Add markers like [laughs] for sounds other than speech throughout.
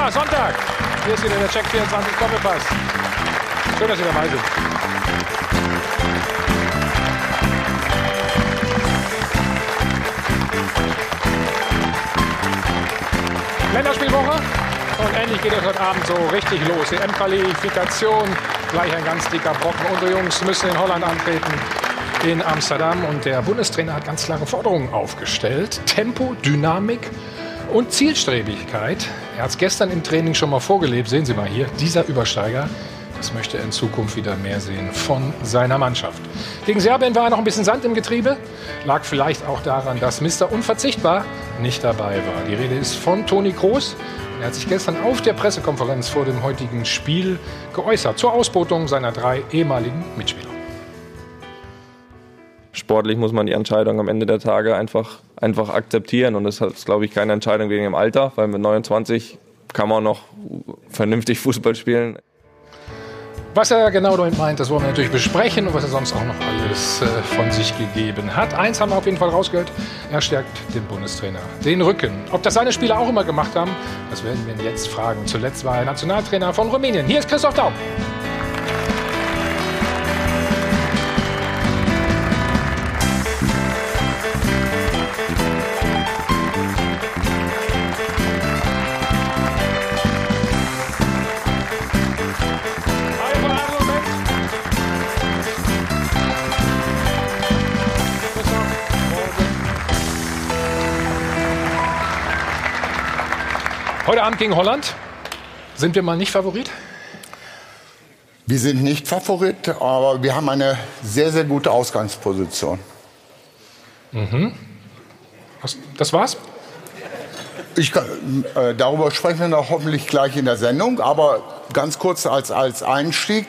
Ja, Sonntag. Hier ist wieder der Check 24 Doppelpass. Schön, dass Sie dabei sind. Länderspielwoche. Und endlich geht es heute Abend so richtig los. EM-Qualifikation. Gleich ein ganz dicker Brocken. Unsere Jungs müssen in Holland antreten. In Amsterdam. Und der Bundestrainer hat ganz klare Forderungen aufgestellt. Tempo, Dynamik und Zielstrebigkeit. Er hat es gestern im Training schon mal vorgelebt. Sehen Sie mal hier. Dieser Übersteiger. Das möchte er in Zukunft wieder mehr sehen von seiner Mannschaft. Gegen Serbien war noch ein bisschen Sand im Getriebe. Lag vielleicht auch daran, dass Mr. Unverzichtbar nicht dabei war. Die Rede ist von Toni Kroos. Er hat sich gestern auf der Pressekonferenz vor dem heutigen Spiel geäußert zur Ausbotung seiner drei ehemaligen Mitspieler. Sportlich muss man die Entscheidung am Ende der Tage einfach, einfach akzeptieren. Und das ist, glaube ich, keine Entscheidung wegen dem Alter, weil mit 29 kann man noch vernünftig Fußball spielen. Was er genau damit meint, das wollen wir natürlich besprechen und was er sonst auch noch alles äh, von sich gegeben hat. Eins haben wir auf jeden Fall rausgehört, er stärkt den Bundestrainer den Rücken. Ob das seine Spieler auch immer gemacht haben, das werden wir ihn jetzt fragen. Zuletzt war er Nationaltrainer von Rumänien. Hier ist Christoph Daum. Heute Abend gegen Holland. Sind wir mal nicht Favorit? Wir sind nicht Favorit, aber wir haben eine sehr, sehr gute Ausgangsposition. Mhm. Das war's? Ich kann, äh, darüber sprechen wir noch hoffentlich gleich in der Sendung, aber ganz kurz als, als Einstieg.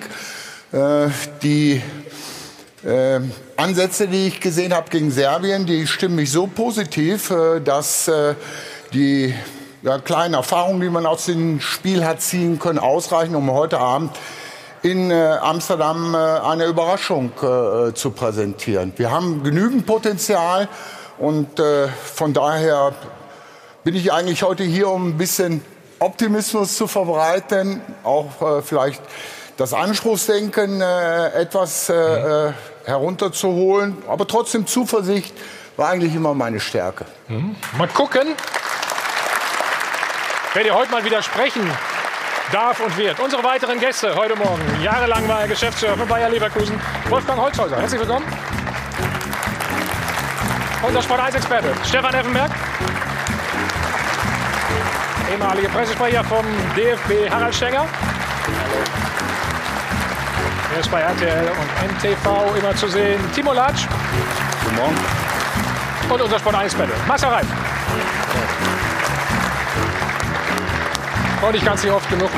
Äh, die äh, Ansätze, die ich gesehen habe gegen Serbien, die stimmen mich so positiv, äh, dass äh, die ja, kleinen Erfahrungen, die man aus dem Spiel hat ziehen können, ausreichen, um heute Abend in äh, Amsterdam äh, eine Überraschung äh, zu präsentieren. Wir haben genügend Potenzial und äh, von daher bin ich eigentlich heute hier, um ein bisschen Optimismus zu verbreiten, auch äh, vielleicht das Anspruchsdenken äh, etwas mhm. herunterzuholen, aber trotzdem Zuversicht war eigentlich immer meine Stärke. Mhm. Mal gucken, wer dir heute mal widersprechen darf und wird. Unsere weiteren Gäste heute Morgen. Jahrelang war er Geschäftsführer von Bayer Leverkusen. Wolfgang Holzhäuser, herzlich willkommen. Unser Sport 1 Experte Stefan Effenberg. Ehemalige Pressesprecher vom DFB Harald Stenger. Er ist bei RTL und NTV immer zu sehen. Timo Latsch. Guten Morgen. Und unser Sport 1 Experte Marcel Reif. Und ich kann es nicht oft genug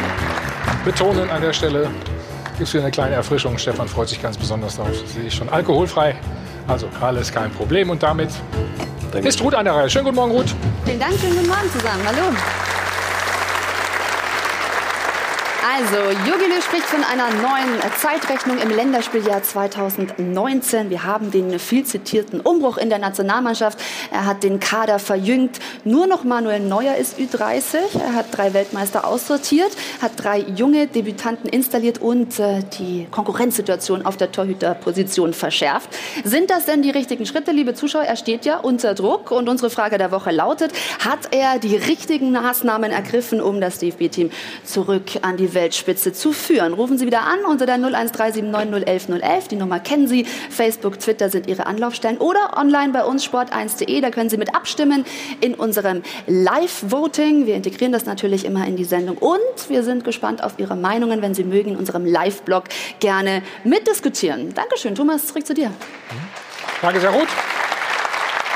betonen an der Stelle. Gibt es wieder eine kleine Erfrischung. Stefan freut sich ganz besonders darauf. Sehe ich schon. Alkoholfrei. Also alles kein Problem. Und damit Danke. ist Ruth an der Reihe. Schönen guten Morgen, Ruth. Vielen Dank, schönen guten Morgen zusammen. Hallo. Also, Jogi Löw spricht von einer neuen Zeitrechnung im Länderspieljahr 2019. Wir haben den viel zitierten Umbruch in der Nationalmannschaft. Er hat den Kader verjüngt. Nur noch Manuel Neuer ist Ü30. Er hat drei Weltmeister aussortiert, hat drei junge Debütanten installiert und äh, die Konkurrenzsituation auf der Torhüterposition verschärft. Sind das denn die richtigen Schritte, liebe Zuschauer? Er steht ja unter Druck und unsere Frage der Woche lautet, hat er die richtigen Maßnahmen ergriffen, um das DFB-Team zurück an die Welt Weltspitze zu führen. Rufen Sie wieder an unter der 01379011011. Die Nummer kennen Sie. Facebook, Twitter sind Ihre Anlaufstellen oder online bei uns sport1.de. Da können Sie mit abstimmen in unserem Live-Voting. Wir integrieren das natürlich immer in die Sendung und wir sind gespannt auf Ihre Meinungen, wenn Sie mögen, in unserem Live-Blog gerne mitdiskutieren. Dankeschön. Thomas, zurück zu dir. Danke sehr gut.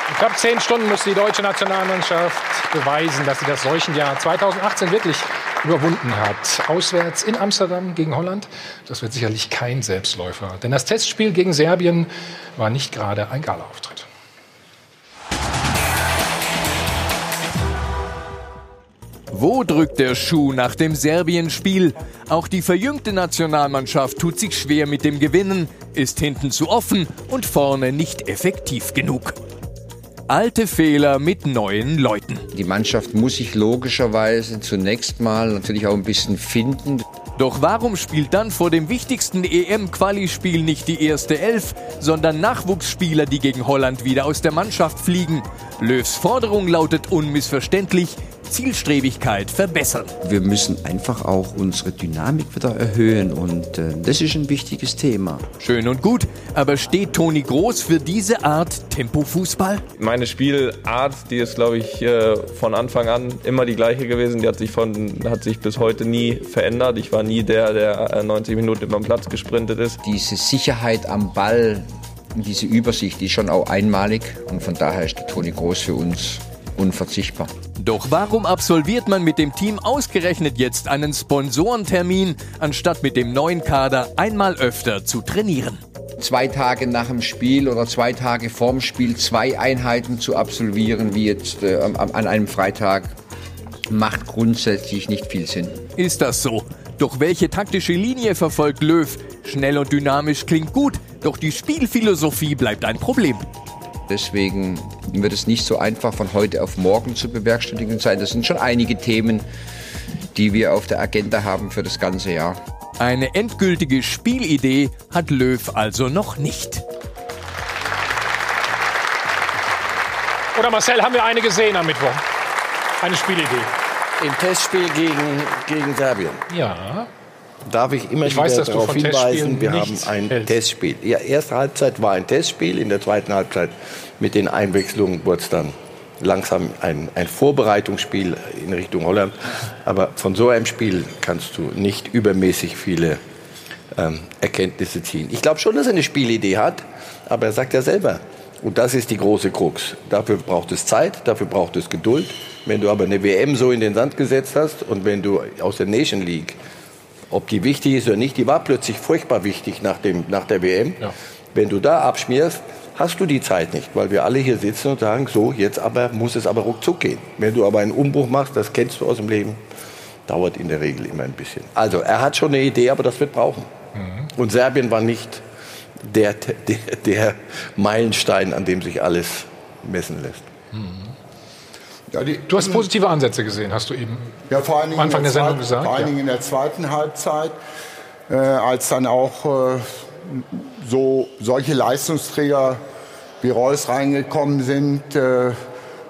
In knapp zehn Stunden muss die deutsche Nationalmannschaft beweisen, dass sie das Seuchenjahr 2018 wirklich überwunden hat. Auswärts in Amsterdam gegen Holland. Das wird sicherlich kein Selbstläufer. Denn das Testspiel gegen Serbien war nicht gerade ein Galaauftritt. Wo drückt der Schuh nach dem Serbien-Spiel? Auch die verjüngte Nationalmannschaft tut sich schwer mit dem Gewinnen, ist hinten zu offen und vorne nicht effektiv genug. Alte Fehler mit neuen Leuten. Die Mannschaft muss sich logischerweise zunächst mal natürlich auch ein bisschen finden. Doch warum spielt dann vor dem wichtigsten EM-Quali-Spiel nicht die erste Elf, sondern Nachwuchsspieler, die gegen Holland wieder aus der Mannschaft fliegen? Löws Forderung lautet unmissverständlich, Zielstrebigkeit verbessern. Wir müssen einfach auch unsere Dynamik wieder erhöhen und äh, das ist ein wichtiges Thema. Schön und gut, aber steht Toni Groß für diese Art Tempo-Fußball? Meine Spielart, die ist, glaube ich, äh, von Anfang an immer die gleiche gewesen. Die hat sich, von, hat sich bis heute nie verändert. Ich war nie der, der 90 äh, Minuten über den Platz gesprintet ist. Diese Sicherheit am Ball, diese Übersicht, die ist schon auch einmalig und von daher ist der Toni Groß für uns unverzichtbar. Doch warum absolviert man mit dem Team ausgerechnet jetzt einen Sponsorentermin, anstatt mit dem neuen Kader einmal öfter zu trainieren? Zwei Tage nach dem Spiel oder zwei Tage vorm Spiel zwei Einheiten zu absolvieren, wie jetzt äh, an einem Freitag, macht grundsätzlich nicht viel Sinn. Ist das so? Doch welche taktische Linie verfolgt Löw? Schnell und dynamisch klingt gut, doch die Spielphilosophie bleibt ein Problem. Deswegen wird es nicht so einfach von heute auf morgen zu bewerkstelligen sein. Das sind schon einige Themen, die wir auf der Agenda haben für das ganze Jahr. Eine endgültige Spielidee hat Löw also noch nicht. Oder Marcel, haben wir eine gesehen am Mittwoch? Eine Spielidee. Im Testspiel gegen, gegen Serbien. Ja. Darf ich immer ich wieder weiß, darauf hinweisen, wir haben ein hältst. Testspiel. Ja, erste Halbzeit war ein Testspiel, in der zweiten Halbzeit mit den Einwechslungen wurde es dann langsam ein, ein Vorbereitungsspiel in Richtung Holland. Aber von so einem Spiel kannst du nicht übermäßig viele ähm, Erkenntnisse ziehen. Ich glaube schon, dass er eine Spielidee hat, aber er sagt ja selber, und das ist die große Krux. Dafür braucht es Zeit, dafür braucht es Geduld. Wenn du aber eine WM so in den Sand gesetzt hast und wenn du aus der Nation League, ob die wichtig ist oder nicht, die war plötzlich furchtbar wichtig nach, dem, nach der WM. Ja. Wenn du da abschmierst, hast du die Zeit nicht, weil wir alle hier sitzen und sagen, so, jetzt aber muss es aber ruckzuck gehen. Wenn du aber einen Umbruch machst, das kennst du aus dem Leben, dauert in der Regel immer ein bisschen. Also er hat schon eine Idee, aber das wird brauchen. Mhm. Und Serbien war nicht der, der, der, Meilenstein, an dem sich alles messen lässt. Mhm. Ja, die, du hast positive Ansätze gesehen, hast du eben ja, vor allen Dingen Anfang der, der Sendung gesagt. Vor allen Dingen ja. in der zweiten Halbzeit, äh, als dann auch äh, so solche Leistungsträger wie Reus reingekommen sind, äh,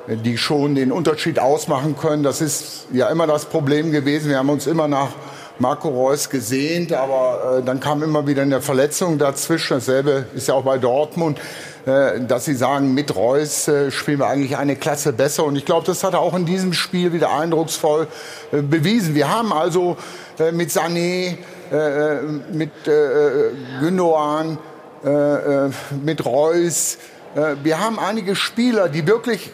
die schon den Unterschied ausmachen können. Das ist ja immer das Problem gewesen. Wir haben uns immer nach Marco Reus gesehnt, aber äh, dann kam immer wieder eine Verletzung dazwischen. Dasselbe ist ja auch bei Dortmund, äh, dass sie sagen, mit Reus äh, spielen wir eigentlich eine Klasse besser. Und ich glaube, das hat er auch in diesem Spiel wieder eindrucksvoll äh, bewiesen. Wir haben also äh, mit Sané, äh, mit äh, Gündogan, äh, äh, mit Reus. Äh, wir haben einige Spieler, die wirklich,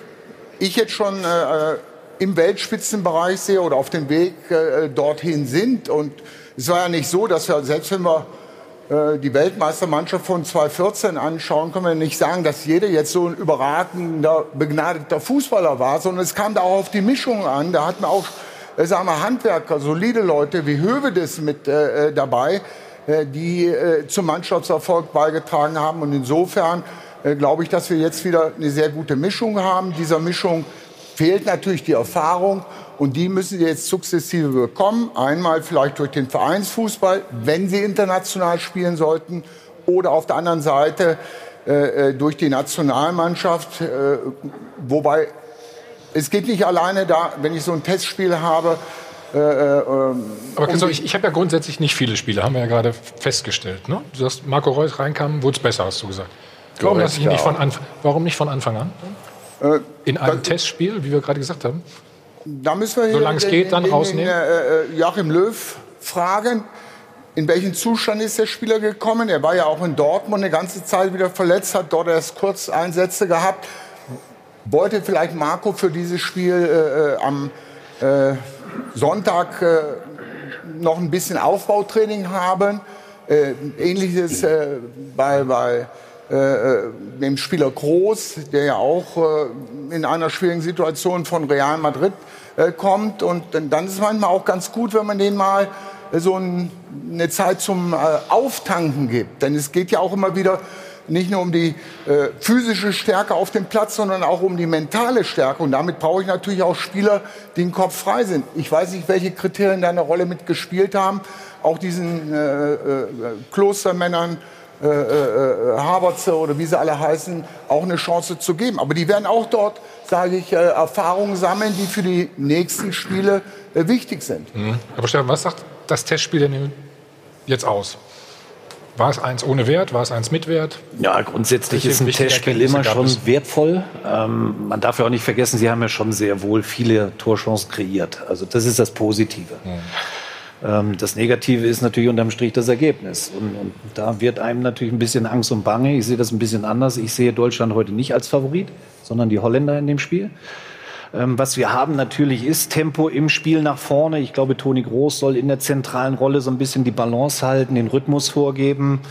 ich jetzt schon äh, im Weltspitzenbereich sehe oder auf dem Weg äh, dorthin sind. Und es war ja nicht so, dass wir, selbst wenn wir äh, die Weltmeistermannschaft von 2014 anschauen, können wir nicht sagen, dass jeder jetzt so ein überragender, begnadeter Fußballer war, sondern es kam da auch auf die Mischung an. Da hatten auch äh, sagen wir, Handwerker, solide Leute wie Hövedes mit äh, äh dabei, äh, die äh, zum Mannschaftserfolg beigetragen haben. Und insofern glaube ich, dass wir jetzt wieder eine sehr gute Mischung haben. Dieser Mischung fehlt natürlich die Erfahrung und die müssen sie jetzt sukzessive bekommen. Einmal vielleicht durch den Vereinsfußball, wenn sie international spielen sollten, oder auf der anderen Seite äh, durch die Nationalmannschaft, äh, wobei es geht nicht alleine da, wenn ich so ein Testspiel habe. Äh, äh, ähm, Aber um ich, ich habe ja grundsätzlich nicht viele Spiele, haben wir ja gerade festgestellt. Ne? Du sagst, Marco Reus reinkam, wurde es besser, hast du gesagt. Warum, nicht von warum nicht von Anfang an? Äh, In einem da, Testspiel, wie wir gerade gesagt haben? Da müssen wir Solange es geht, dann den, rausnehmen. Den, äh, äh, Joachim Löw fragen. In welchen Zustand ist der Spieler gekommen? Er war ja auch in Dortmund eine ganze Zeit wieder verletzt, hat dort erst kurz Einsätze gehabt wollte vielleicht Marco für dieses Spiel äh, äh, am äh, Sonntag noch ein bisschen Aufbautraining haben. Äh, ähnliches äh, bei, bei dem Spieler Groß, der ja auch in einer schwierigen Situation von Real Madrid kommt. Und dann ist es manchmal auch ganz gut, wenn man den mal so ein, eine Zeit zum Auftanken gibt. Denn es geht ja auch immer wieder nicht nur um die äh, physische Stärke auf dem Platz, sondern auch um die mentale Stärke. Und damit brauche ich natürlich auch Spieler, die den Kopf frei sind. Ich weiß nicht, welche Kriterien da eine Rolle mitgespielt haben. Auch diesen äh, äh, Klostermännern, äh, äh, Haberze oder wie sie alle heißen, auch eine Chance zu geben. Aber die werden auch dort, sage ich, äh, Erfahrungen sammeln, die für die nächsten Spiele äh, wichtig sind. Mhm. Aber Stefan, was sagt das Testspiel denn jetzt aus? War es eins ohne Wert? War es eins mit Wert? Ja, grundsätzlich ist ein Testspiel immer schon wertvoll. Ähm, man darf ja auch nicht vergessen, Sie haben ja schon sehr wohl viele Torchancen kreiert. Also das ist das Positive. Mhm. Ähm, das Negative ist natürlich unterm Strich das Ergebnis. Und, und, da wird einem natürlich ein bisschen Angst und Bange. Ich sehe das ein bisschen anders. Ich sehe Deutschland heute nicht als Favorit, sondern die Holländer in dem Spiel. Ähm, was wir haben natürlich ist Tempo im Spiel nach vorne. Ich glaube, Toni Groß soll in der zentralen Rolle so ein bisschen die Balance halten, den Rhythmus vorgeben.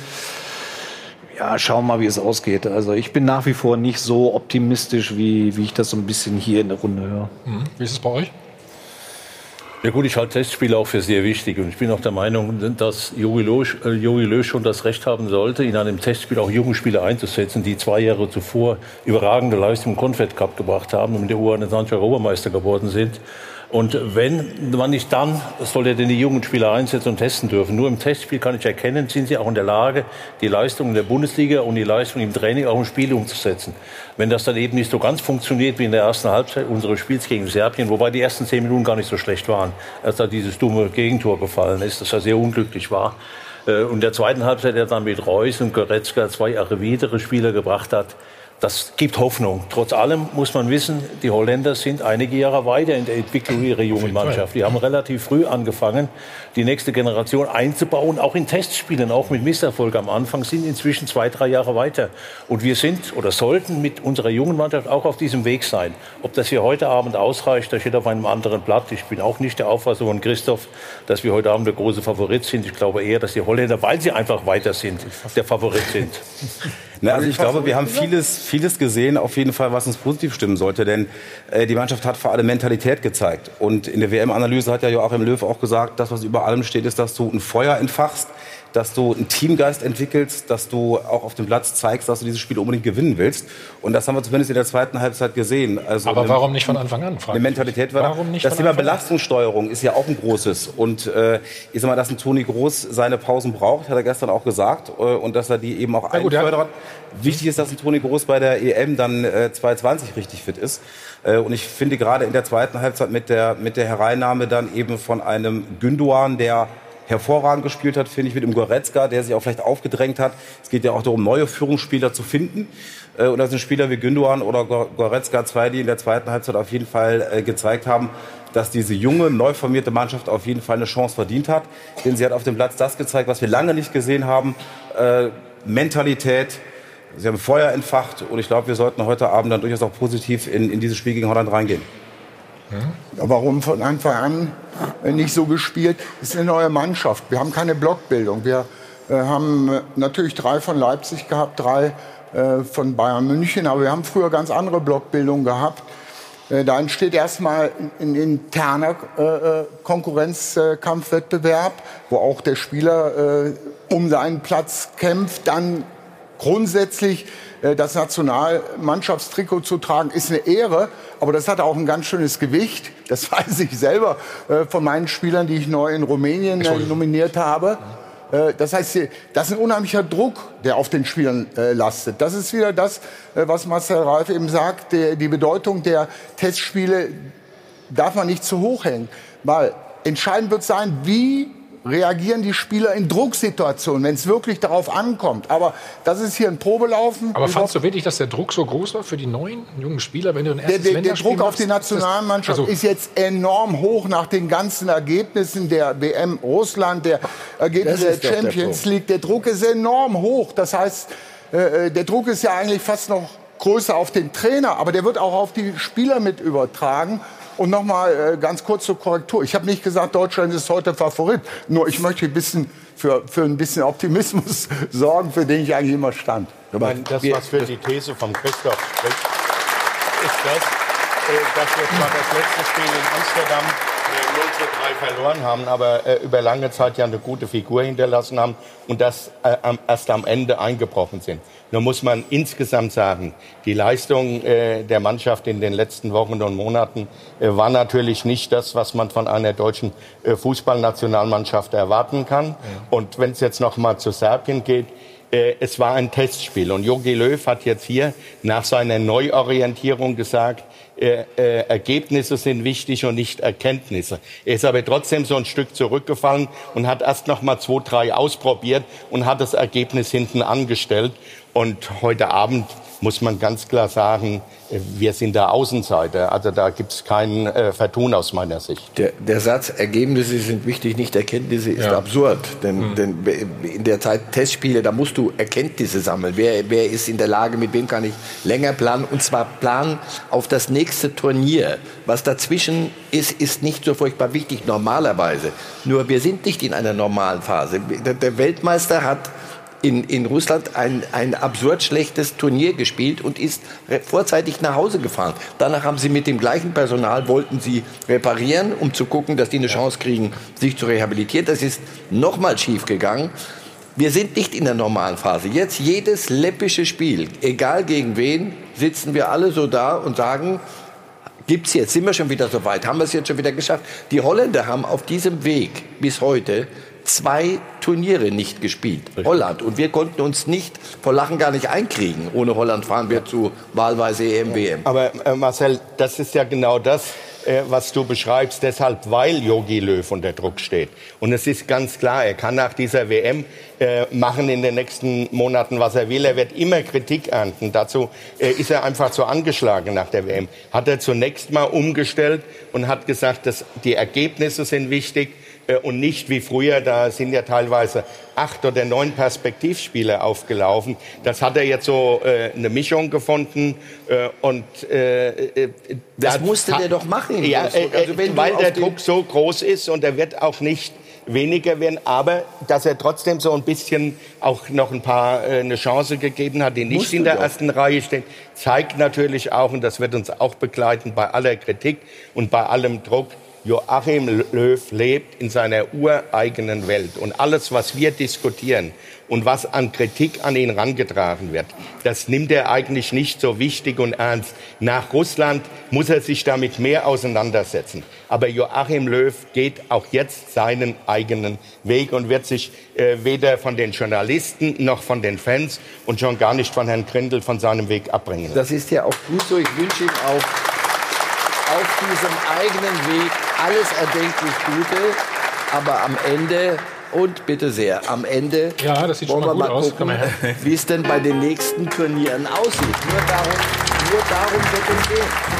Ja, schauen wir mal, wie es ausgeht. Also ich bin nach wie vor nicht so optimistisch, wie, wie ich das so ein bisschen hier in der Runde höre. Mhm. Wie ist es bei euch? Ja gut, ich halte Testspiele auch für sehr wichtig und ich bin auch der Meinung, dass äh, Jogi Löw schon das Recht haben sollte, in einem Testspiel auch junge Spieler einzusetzen, die zwei Jahre zuvor überragende Leistungen im Confed Cup gebracht haben und mit der U21 Europameister geworden sind. Und wenn man nicht dann, soll er denn die jungen Spieler einsetzen und testen dürfen. Nur im Testspiel kann ich erkennen, sind sie auch in der Lage, die Leistung in der Bundesliga und die Leistung im Training auch im Spiel umzusetzen. Wenn das dann eben nicht so ganz funktioniert wie in der ersten Halbzeit unseres Spiels gegen Serbien, wobei die ersten zehn Minuten gar nicht so schlecht waren, als da dieses dumme Gegentor gefallen ist, das ja sehr unglücklich war. Äh, und der zweiten Halbzeit, der dann mit Reus und Goretzka zwei arriviertere Spieler gebracht hat, das gibt Hoffnung. Trotz allem muss man wissen, die Holländer sind einige Jahre weiter in der Entwicklung ihrer jungen Mannschaft. Die haben relativ früh angefangen, die nächste Generation einzubauen, auch in Testspielen, auch mit Misserfolg am Anfang, sind inzwischen zwei, drei Jahre weiter. Und wir sind oder sollten mit unserer jungen Mannschaft auch auf diesem Weg sein. Ob das hier heute Abend ausreicht, das steht auf einem anderen Blatt. Ich bin auch nicht der Auffassung von Christoph, dass wir heute Abend der große Favorit sind. Ich glaube eher, dass die Holländer, weil sie einfach weiter sind, der Favorit sind. [laughs] Na, also ich glaube, wir haben vieles, vieles gesehen, auf jeden Fall, was uns positiv stimmen sollte. Denn äh, die Mannschaft hat vor allem Mentalität gezeigt. Und in der WM-Analyse hat ja Joachim Löw auch gesagt, das, was über allem steht, ist, dass du ein Feuer entfachst, dass du einen Teamgeist entwickelst, dass du auch auf dem Platz zeigst, dass du dieses Spiel unbedingt gewinnen willst. Und das haben wir zumindest in der zweiten Halbzeit gesehen. Also Aber warum nicht von Anfang an? Eine Mentalität war warum nicht Das Thema Belastungssteuerung ist ja auch ein großes. Und äh, ich sag mal, dass ein Toni Groß seine Pausen braucht, hat er gestern auch gesagt. Äh, und dass er die eben auch ja, einfördert. Ja. Wichtig ist, dass ein Toni Groß bei der EM dann äh, 2020 richtig fit ist. Äh, und ich finde gerade in der zweiten Halbzeit mit der, mit der Hereinnahme dann eben von einem Günduan, der hervorragend gespielt hat, finde ich, mit dem Goretzka, der sich auch vielleicht aufgedrängt hat. Es geht ja auch darum, neue Führungsspieler zu finden. Äh, und da sind Spieler wie Gündogan oder Goretzka zwei, die in der zweiten Halbzeit auf jeden Fall äh, gezeigt haben, dass diese junge, neu formierte Mannschaft auf jeden Fall eine Chance verdient hat. Denn sie hat auf dem Platz das gezeigt, was wir lange nicht gesehen haben. Äh, Mentalität. Sie haben Feuer entfacht und ich glaube, wir sollten heute Abend dann durchaus auch positiv in, in dieses Spiel gegen Holland reingehen. Warum von Anfang an nicht so gespielt? Das ist eine neue Mannschaft. Wir haben keine Blockbildung. Wir äh, haben äh, natürlich drei von Leipzig gehabt, drei äh, von Bayern München, aber wir haben früher ganz andere Blockbildungen gehabt. Da entsteht erstmal ein interner Konkurrenzkampfwettbewerb, wo auch der Spieler um seinen Platz kämpft, dann grundsätzlich äh, das Nationalmannschaftstrikot zu tragen, ist eine Ehre, aber das hat auch ein ganz schönes Gewicht. Das [laughs] weiß ich selber äh, von meinen Spielern, die ich neu in Rumänien äh, nominiert habe. Das heißt, das ist ein unheimlicher Druck, der auf den Spielern lastet. Das ist wieder das, was Marcel Reif eben sagt. Die Bedeutung der Testspiele darf man nicht zu hoch hängen, weil entscheidend wird sein, wie reagieren die Spieler in Drucksituationen, wenn es wirklich darauf ankommt. Aber das ist hier ein Probelaufen. Aber fandst du wirklich, dass der Druck so groß war für die neuen jungen Spieler, wenn du ein erstes Der, der, der Druck auf die Nationalmannschaft also ist jetzt enorm hoch nach den ganzen Ergebnissen der WM Russland, der Ergebnisse der Champions der League. Der Druck ist enorm hoch. Das heißt, äh, äh, der Druck ist ja eigentlich fast noch größer auf den Trainer, aber der wird auch auf die Spieler mit übertragen. Und nochmal äh, ganz kurz zur Korrektur. Ich habe nicht gesagt, Deutschland ist heute Favorit. Nur ich möchte ein bisschen für, für ein bisschen Optimismus [laughs] sorgen, für den ich eigentlich immer stand. Ich meine, das, was für die These von Christoph spricht, ist das, äh, dass wir zwar das letzte Spiel in Amsterdam verloren haben, aber äh, über lange Zeit ja eine gute Figur hinterlassen haben und das äh, erst am Ende eingebrochen sind. Nur muss man insgesamt sagen, die Leistung äh, der Mannschaft in den letzten Wochen und Monaten äh, war natürlich nicht das, was man von einer deutschen äh, Fußballnationalmannschaft erwarten kann. Ja. Und wenn es jetzt noch mal zu Serbien geht, äh, es war ein Testspiel. Und Jogi Löw hat jetzt hier nach seiner Neuorientierung gesagt, äh, äh, Ergebnisse sind wichtig und nicht Erkenntnisse. Er ist aber trotzdem so ein Stück zurückgefallen und hat erst noch mal zwei, drei ausprobiert und hat das Ergebnis hinten angestellt. Und heute Abend muss man ganz klar sagen, äh, wir sind der Außenseiter. Also da gibt es kein äh, Vertun aus meiner Sicht. Der, der, Satz, Ergebnisse sind wichtig, nicht Erkenntnisse, ist ja. absurd. Denn, mhm. denn, in der Zeit Testspiele, da musst du Erkenntnisse sammeln. Wer, wer ist in der Lage, mit wem kann ich länger planen? Und zwar planen auf das nächste Turnier. Was dazwischen ist, ist nicht so furchtbar wichtig normalerweise. Nur wir sind nicht in einer normalen Phase. Der, der Weltmeister hat in, in Russland ein, ein absurd schlechtes Turnier gespielt und ist vorzeitig nach Hause gefahren. Danach haben sie mit dem gleichen Personal, wollten sie reparieren, um zu gucken, dass die eine Chance kriegen, sich zu rehabilitieren. Das ist nochmal schief gegangen. Wir sind nicht in der normalen Phase. Jetzt jedes läppische Spiel, egal gegen wen, sitzen wir alle so da und sagen, gibt's jetzt, sind wir schon wieder so weit, haben wir es jetzt schon wieder geschafft. Die Holländer haben auf diesem Weg bis heute zwei Turniere nicht gespielt. Richtig. Holland. Und wir konnten uns nicht vor Lachen gar nicht einkriegen. Ohne Holland fahren wir zu wahlweise EM, WM. Aber äh, Marcel, das ist ja genau das, äh, was du beschreibst, deshalb, weil Yogi Löw unter Druck steht. Und es ist ganz klar, er kann nach dieser WM äh, machen in den nächsten Monaten, was er will. Er wird immer Kritik ernten. Dazu äh, ist er einfach zu angeschlagen nach der WM. Hat er zunächst mal umgestellt und hat gesagt, dass die Ergebnisse sind wichtig und nicht wie früher, da sind ja teilweise acht oder neun Perspektivspiele aufgelaufen. Das hat er jetzt so äh, eine Mischung gefunden äh, und äh, äh das musste der doch machen. Ja, also, weil der Druck so groß ist und er wird auch nicht weniger werden, aber dass er trotzdem so ein bisschen auch noch ein paar äh, eine Chance gegeben hat, die nicht Musst in der ersten Reihe stehen, zeigt natürlich auch und das wird uns auch begleiten bei aller Kritik und bei allem Druck, Joachim Löw lebt in seiner ureigenen Welt. Und alles, was wir diskutieren und was an Kritik an ihn rangetragen wird, das nimmt er eigentlich nicht so wichtig und ernst. Nach Russland muss er sich damit mehr auseinandersetzen. Aber Joachim Löw geht auch jetzt seinen eigenen Weg und wird sich äh, weder von den Journalisten noch von den Fans und schon gar nicht von Herrn Grindel von seinem Weg abbringen. Das ist ja auch gut so. Ich wünsche ihm auch auf diesem eigenen Weg alles erdenklich Gute, aber am Ende und bitte sehr, am Ende ja, das sieht wollen wir mal gucken, [laughs] wie es denn bei den nächsten Turnieren aussieht. Nur darum, nur darum wird es gehen.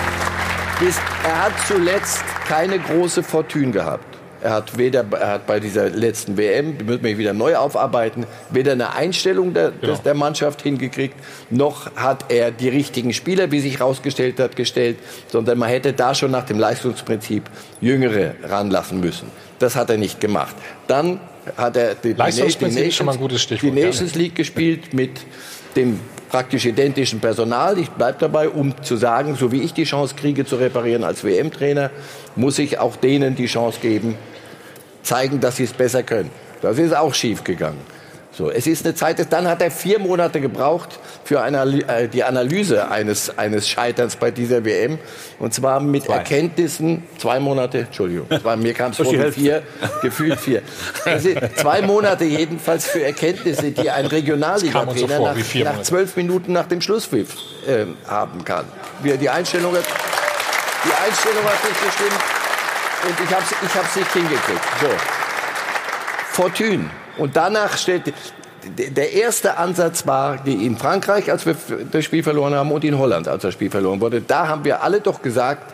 Er hat zuletzt keine große Fortune gehabt. Er hat weder er hat bei dieser letzten WM, die müssen wir wieder neu aufarbeiten, weder eine Einstellung der, genau. der Mannschaft hingekriegt, noch hat er die richtigen Spieler, wie sich herausgestellt hat, gestellt, sondern man hätte da schon nach dem Leistungsprinzip Jüngere ranlassen müssen. Das hat er nicht gemacht. Dann hat er die, die, die, die Nations League gespielt mit dem praktisch identischen Personal. Ich bleibe dabei, um zu sagen, so wie ich die Chance kriege zu reparieren als WM-Trainer, muss ich auch denen die Chance geben, zeigen, dass sie es besser können. Das ist auch schief gegangen. So, es ist eine Zeit, dann hat er vier Monate gebraucht für eine, äh, die Analyse eines, eines Scheiterns bei dieser WM. Und zwar mit zwei. Erkenntnissen, zwei Monate, Entschuldigung, zwei, mir kam es [laughs] vor vier, gefühlt vier. Zwei Monate jedenfalls für Erkenntnisse, die ein Regionalliga-Trainer so nach, nach, zwölf Minuten nach dem Schlusspfiff äh, haben kann. Die Einstellung hat, die Einstellung hat nicht gestimmt und ich habe es ich nicht hingekriegt. So. Fortune. Und danach stellt der erste Ansatz war in Frankreich, als wir das Spiel verloren haben, und in Holland, als das Spiel verloren wurde. Da haben wir alle doch gesagt,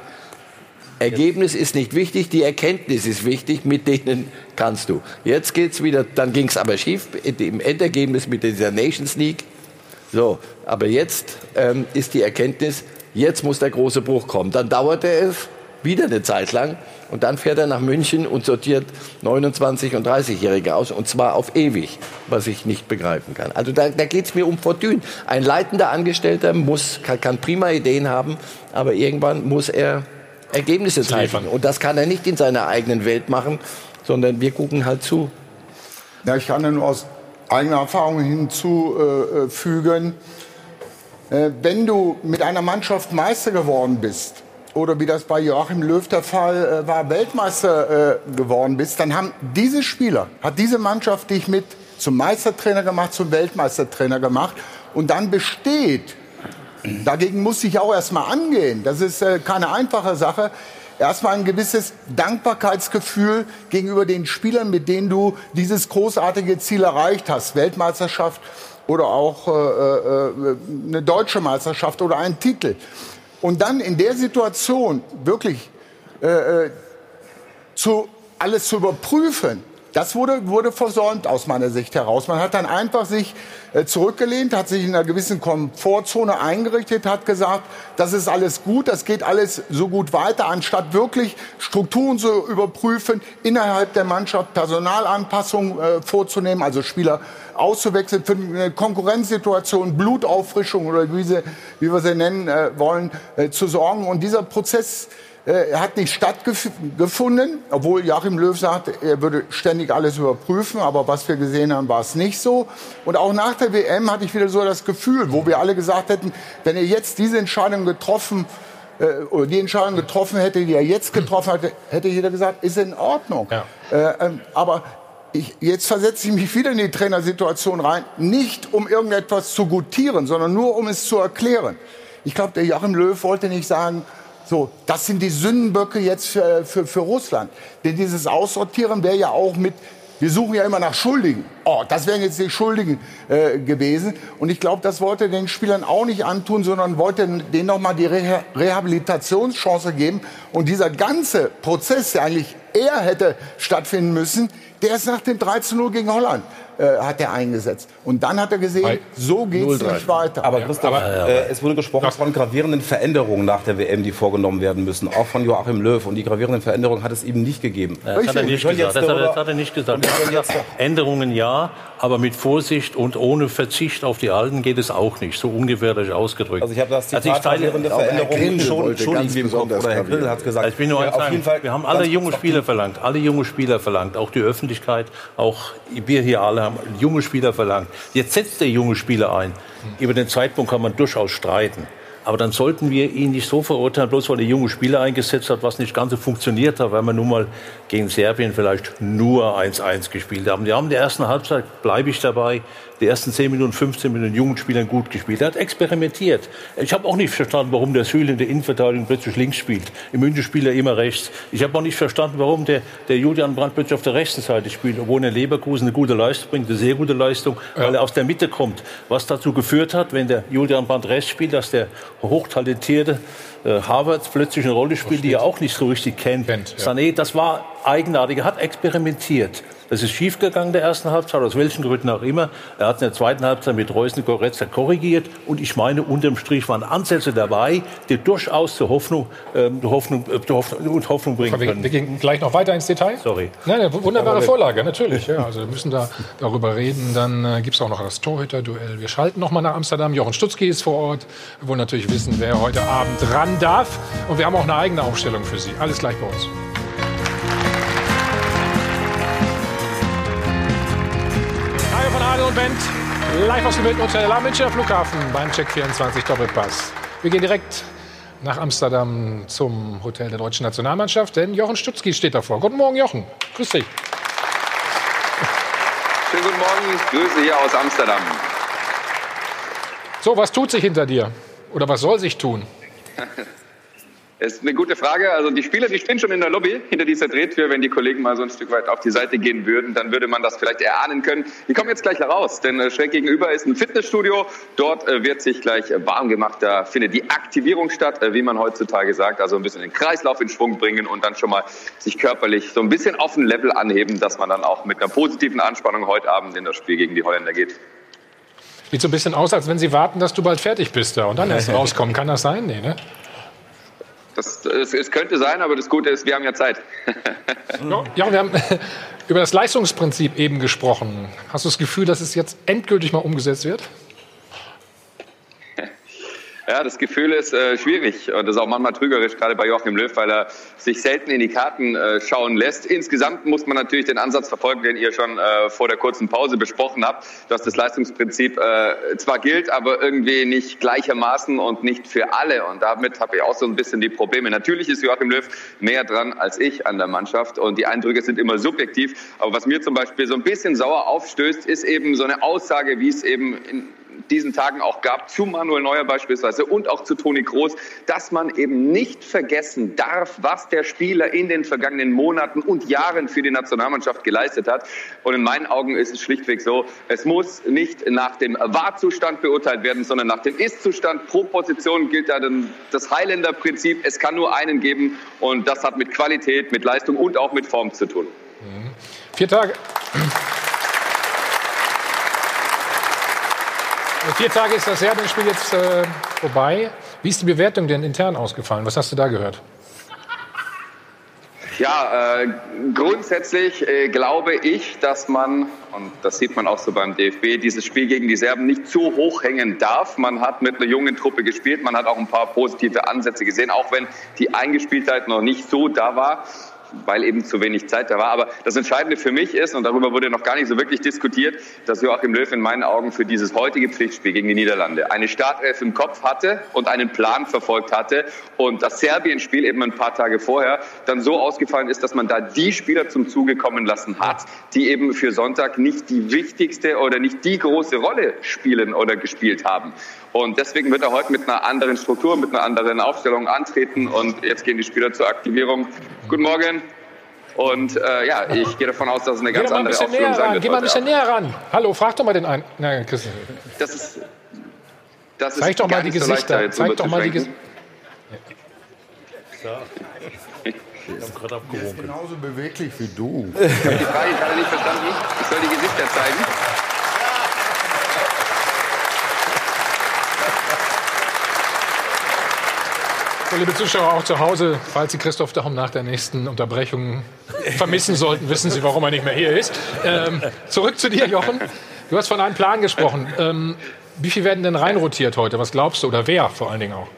Ergebnis ist nicht wichtig, die Erkenntnis ist wichtig, mit denen kannst du. Jetzt geht's wieder, dann ging's aber schief im Endergebnis mit dieser Nations League. So, aber jetzt ähm, ist die Erkenntnis, jetzt muss der große Bruch kommen. Dann dauerte es wieder eine Zeit lang. Und dann fährt er nach München und sortiert 29- und 30-Jährige aus. Und zwar auf ewig, was ich nicht begreifen kann. Also da, da geht es mir um Fortune. Ein leitender Angestellter muss, kann, kann prima Ideen haben, aber irgendwann muss er Ergebnisse zeigen. Und das kann er nicht in seiner eigenen Welt machen, sondern wir gucken halt zu. Ja, ich kann nur aus eigener Erfahrung hinzufügen, äh, wenn du mit einer Mannschaft Meister geworden bist, oder wie das bei Joachim Löw der Fall äh, war, Weltmeister äh, geworden bist, dann haben diese Spieler, hat diese Mannschaft dich mit zum Meistertrainer gemacht, zum Weltmeistertrainer gemacht und dann besteht. Dagegen muss ich auch erstmal angehen. Das ist äh, keine einfache Sache. Erstmal ein gewisses Dankbarkeitsgefühl gegenüber den Spielern, mit denen du dieses großartige Ziel erreicht hast. Weltmeisterschaft oder auch äh, äh, eine deutsche Meisterschaft oder einen Titel. Und dann in der Situation wirklich äh, äh, zu, alles zu überprüfen, das wurde, wurde versäumt aus meiner Sicht heraus. Man hat dann einfach sich äh, zurückgelehnt, hat sich in einer gewissen Komfortzone eingerichtet, hat gesagt, das ist alles gut, das geht alles so gut weiter, anstatt wirklich Strukturen zu überprüfen, innerhalb der Mannschaft Personalanpassungen äh, vorzunehmen, also Spieler auszuwechseln für eine Konkurrenzsituation, Blutauffrischung oder wie, sie, wie wir sie nennen äh, wollen, äh, zu sorgen. Und dieser Prozess äh, hat nicht stattgefunden, obwohl Joachim Löw sagt, er würde ständig alles überprüfen, aber was wir gesehen haben, war es nicht so. Und auch nach der WM hatte ich wieder so das Gefühl, wo wir alle gesagt hätten, wenn er jetzt diese Entscheidung getroffen äh, oder die Entscheidung getroffen hätte, die er jetzt getroffen hatte, hätte jeder gesagt, ist in Ordnung. Ja. Äh, ähm, aber ich, jetzt versetze ich mich wieder in die Trainersituation rein, nicht um irgendetwas zu gutieren, sondern nur um es zu erklären. Ich glaube, der Joachim Löw wollte nicht sagen, so, das sind die Sündenböcke jetzt für, für, für Russland. Denn dieses Aussortieren wäre ja auch mit, wir suchen ja immer nach Schuldigen. Oh, das wären jetzt die Schuldigen äh, gewesen. Und ich glaube, das wollte den Spielern auch nicht antun, sondern wollte denen nochmal die Reha Rehabilitationschance geben. Und dieser ganze Prozess, der eigentlich eher hätte stattfinden müssen, der ist nach dem 13-0 gegen Holland äh, hat er eingesetzt. Und dann hat er gesehen, so geht es nicht weiter. Aber Christoph, aber, äh, es wurde gesprochen von gravierenden Veränderungen nach der WM, die vorgenommen werden müssen, auch von Joachim Löw. Und die gravierenden Veränderungen hat es eben nicht gegeben. Ja, das, hat er nicht gesagt. Das, hat, das hat er nicht gesagt. Änderungen ja, aber mit Vorsicht und ohne Verzicht auf die Alten geht es auch nicht. So ungefährlich ausgedrückt. Also ich habe das Zitat also gravierende Veränderungen schon, schon irgendwie im Kopf. Oder Herr Grill hat gesagt. Also ich bin nur ja, auf jeden Fall, wir haben alle junge Spieler verlangt. Alle junge Spieler verlangt. Auch die Öffentlichkeit, auch wir hier alle haben junge Spieler verlangt. Jetzt setzt der junge Spieler ein. Über den Zeitpunkt kann man durchaus streiten. Aber dann sollten wir ihn nicht so verurteilen, bloß weil der junge Spieler eingesetzt hat, was nicht ganz so funktioniert hat, weil wir nun mal gegen Serbien vielleicht nur 1-1 gespielt haben. Die haben in ersten Halbzeit, bleibe ich dabei, die ersten 10 Minuten, 15 Minuten jungen Spielern gut gespielt. Er hat experimentiert. Ich habe auch nicht verstanden, warum der Süle in der Innenverteidigung plötzlich links spielt. Im München spielt er immer rechts. Ich habe auch nicht verstanden, warum der, der Julian Brandt plötzlich auf der rechten Seite spielt, obwohl er in Leverkusen eine gute Leistung bringt, eine sehr gute Leistung, ja. weil er aus der Mitte kommt. Was dazu geführt hat, wenn der Julian Brandt rechts spielt, dass der hochtalentierte äh, Harvard plötzlich eine Rolle spielt, die er auch nicht so richtig kennt. kennt ja. Sané, das war eigenartig. Er hat experimentiert. Das ist schiefgegangen der ersten Halbzeit, aus welchen Gründen auch immer. Er hat in der zweiten Halbzeit mit Reusen Goretzka korrigiert. Und ich meine, unterm Strich waren Ansätze dabei, die durchaus zur Hoffnung, ähm, Hoffnung, äh, Hoffnung, und Hoffnung bringen können. Wir gehen gleich noch weiter ins Detail. Sorry. Nein, eine wunderbare Vorlage, natürlich. Ja, also wir müssen da darüber reden. Dann äh, gibt es auch noch das Torhüter-Duell. Wir schalten noch mal nach Amsterdam. Jochen Stutzki ist vor Ort. Wir wollen natürlich wissen, wer heute Abend ran darf. Und wir haben auch eine eigene Aufstellung für Sie. Alles gleich bei uns. Live aus dem Hilton Hotel La Münchner Flughafen beim Check 24 Doppelpass. Wir gehen direkt nach Amsterdam zum Hotel der deutschen Nationalmannschaft, denn Jochen Stutzki steht davor. Guten Morgen, Jochen. Grüß dich. Schönen guten Morgen. Grüße hier aus Amsterdam. So, was tut sich hinter dir? Oder was soll sich tun? [laughs] Das ist eine gute Frage. Also die Spieler, die stehen schon in der Lobby hinter dieser Drehtür. Wenn die Kollegen mal so ein Stück weit auf die Seite gehen würden, dann würde man das vielleicht erahnen können. Die kommen jetzt gleich heraus, denn äh, schräg gegenüber ist ein Fitnessstudio. Dort äh, wird sich gleich warm gemacht. Da findet die Aktivierung statt, äh, wie man heutzutage sagt. Also ein bisschen den Kreislauf in Schwung bringen und dann schon mal sich körperlich so ein bisschen auf ein Level anheben, dass man dann auch mit einer positiven Anspannung heute Abend in das Spiel gegen die Holländer geht. Sieht so ein bisschen aus, als wenn sie warten, dass du bald fertig bist da und dann erst [laughs] rauskommen. Kann das sein? Nee, ne? Das, es, es, könnte sein, aber das Gute ist, wir haben ja Zeit. [laughs] ja, wir haben [laughs] über das Leistungsprinzip eben gesprochen. Hast du das Gefühl, dass es jetzt endgültig mal umgesetzt wird? Ja, das Gefühl ist äh, schwierig und das ist auch manchmal trügerisch, gerade bei Joachim Löw, weil er sich selten in die Karten äh, schauen lässt. Insgesamt muss man natürlich den Ansatz verfolgen, den ihr schon äh, vor der kurzen Pause besprochen habt, dass das Leistungsprinzip äh, zwar gilt, aber irgendwie nicht gleichermaßen und nicht für alle. Und damit habe ich auch so ein bisschen die Probleme. Natürlich ist Joachim Löw mehr dran als ich an der Mannschaft und die Eindrücke sind immer subjektiv. Aber was mir zum Beispiel so ein bisschen sauer aufstößt, ist eben so eine Aussage, wie es eben in diesen Tagen auch gab, zu Manuel Neuer beispielsweise und auch zu Toni Kroos, dass man eben nicht vergessen darf, was der Spieler in den vergangenen Monaten und Jahren für die Nationalmannschaft geleistet hat. Und in meinen Augen ist es schlichtweg so, es muss nicht nach dem Wahrzustand beurteilt werden, sondern nach dem Ist-Zustand. Pro Position gilt da das Highlander-Prinzip. Es kann nur einen geben und das hat mit Qualität, mit Leistung und auch mit Form zu tun. Vier Tage. Vier Tage ist das Serbien-Spiel jetzt äh, vorbei. Wie ist die Bewertung denn intern ausgefallen? Was hast du da gehört? Ja, äh, grundsätzlich äh, glaube ich, dass man, und das sieht man auch so beim DFB, dieses Spiel gegen die Serben nicht zu hoch hängen darf. Man hat mit einer jungen Truppe gespielt, man hat auch ein paar positive Ansätze gesehen, auch wenn die Eingespieltheit noch nicht so da war weil eben zu wenig Zeit da war. Aber das Entscheidende für mich ist, und darüber wurde noch gar nicht so wirklich diskutiert, dass Joachim Löw in meinen Augen für dieses heutige Pflichtspiel gegen die Niederlande eine Startelf im Kopf hatte und einen Plan verfolgt hatte und das Serbien-Spiel eben ein paar Tage vorher dann so ausgefallen ist, dass man da die Spieler zum Zuge kommen lassen hat, die eben für Sonntag nicht die wichtigste oder nicht die große Rolle spielen oder gespielt haben. Und deswegen wird er heute mit einer anderen Struktur, mit einer anderen Aufstellung antreten. Und jetzt gehen die Spieler zur Aktivierung. Guten Morgen. Und äh, ja, ich gehe davon aus, dass es eine ganz andere ein Aufstellung sein wird. Geh mal ein bisschen näher ran. Hallo, frag doch mal den einen. Nein, Christian. Das ist, das Zeig ist doch mal die Gesichter. So Zeig doch mal die Gesichter. Ja. Ich habe gerade abgewunken. ist genauso beweglich wie du. Ich habe die Frage gerade nicht verstanden. Ich soll die Gesichter zeigen. So, liebe Zuschauer, auch zu Hause, falls Sie Christoph Daum nach der nächsten Unterbrechung vermissen sollten, wissen Sie, warum er nicht mehr hier ist. Ähm, zurück zu dir, Jochen. Du hast von einem Plan gesprochen. Ähm, wie viel werden denn reinrotiert heute? Was glaubst du? Oder wer vor allen Dingen auch?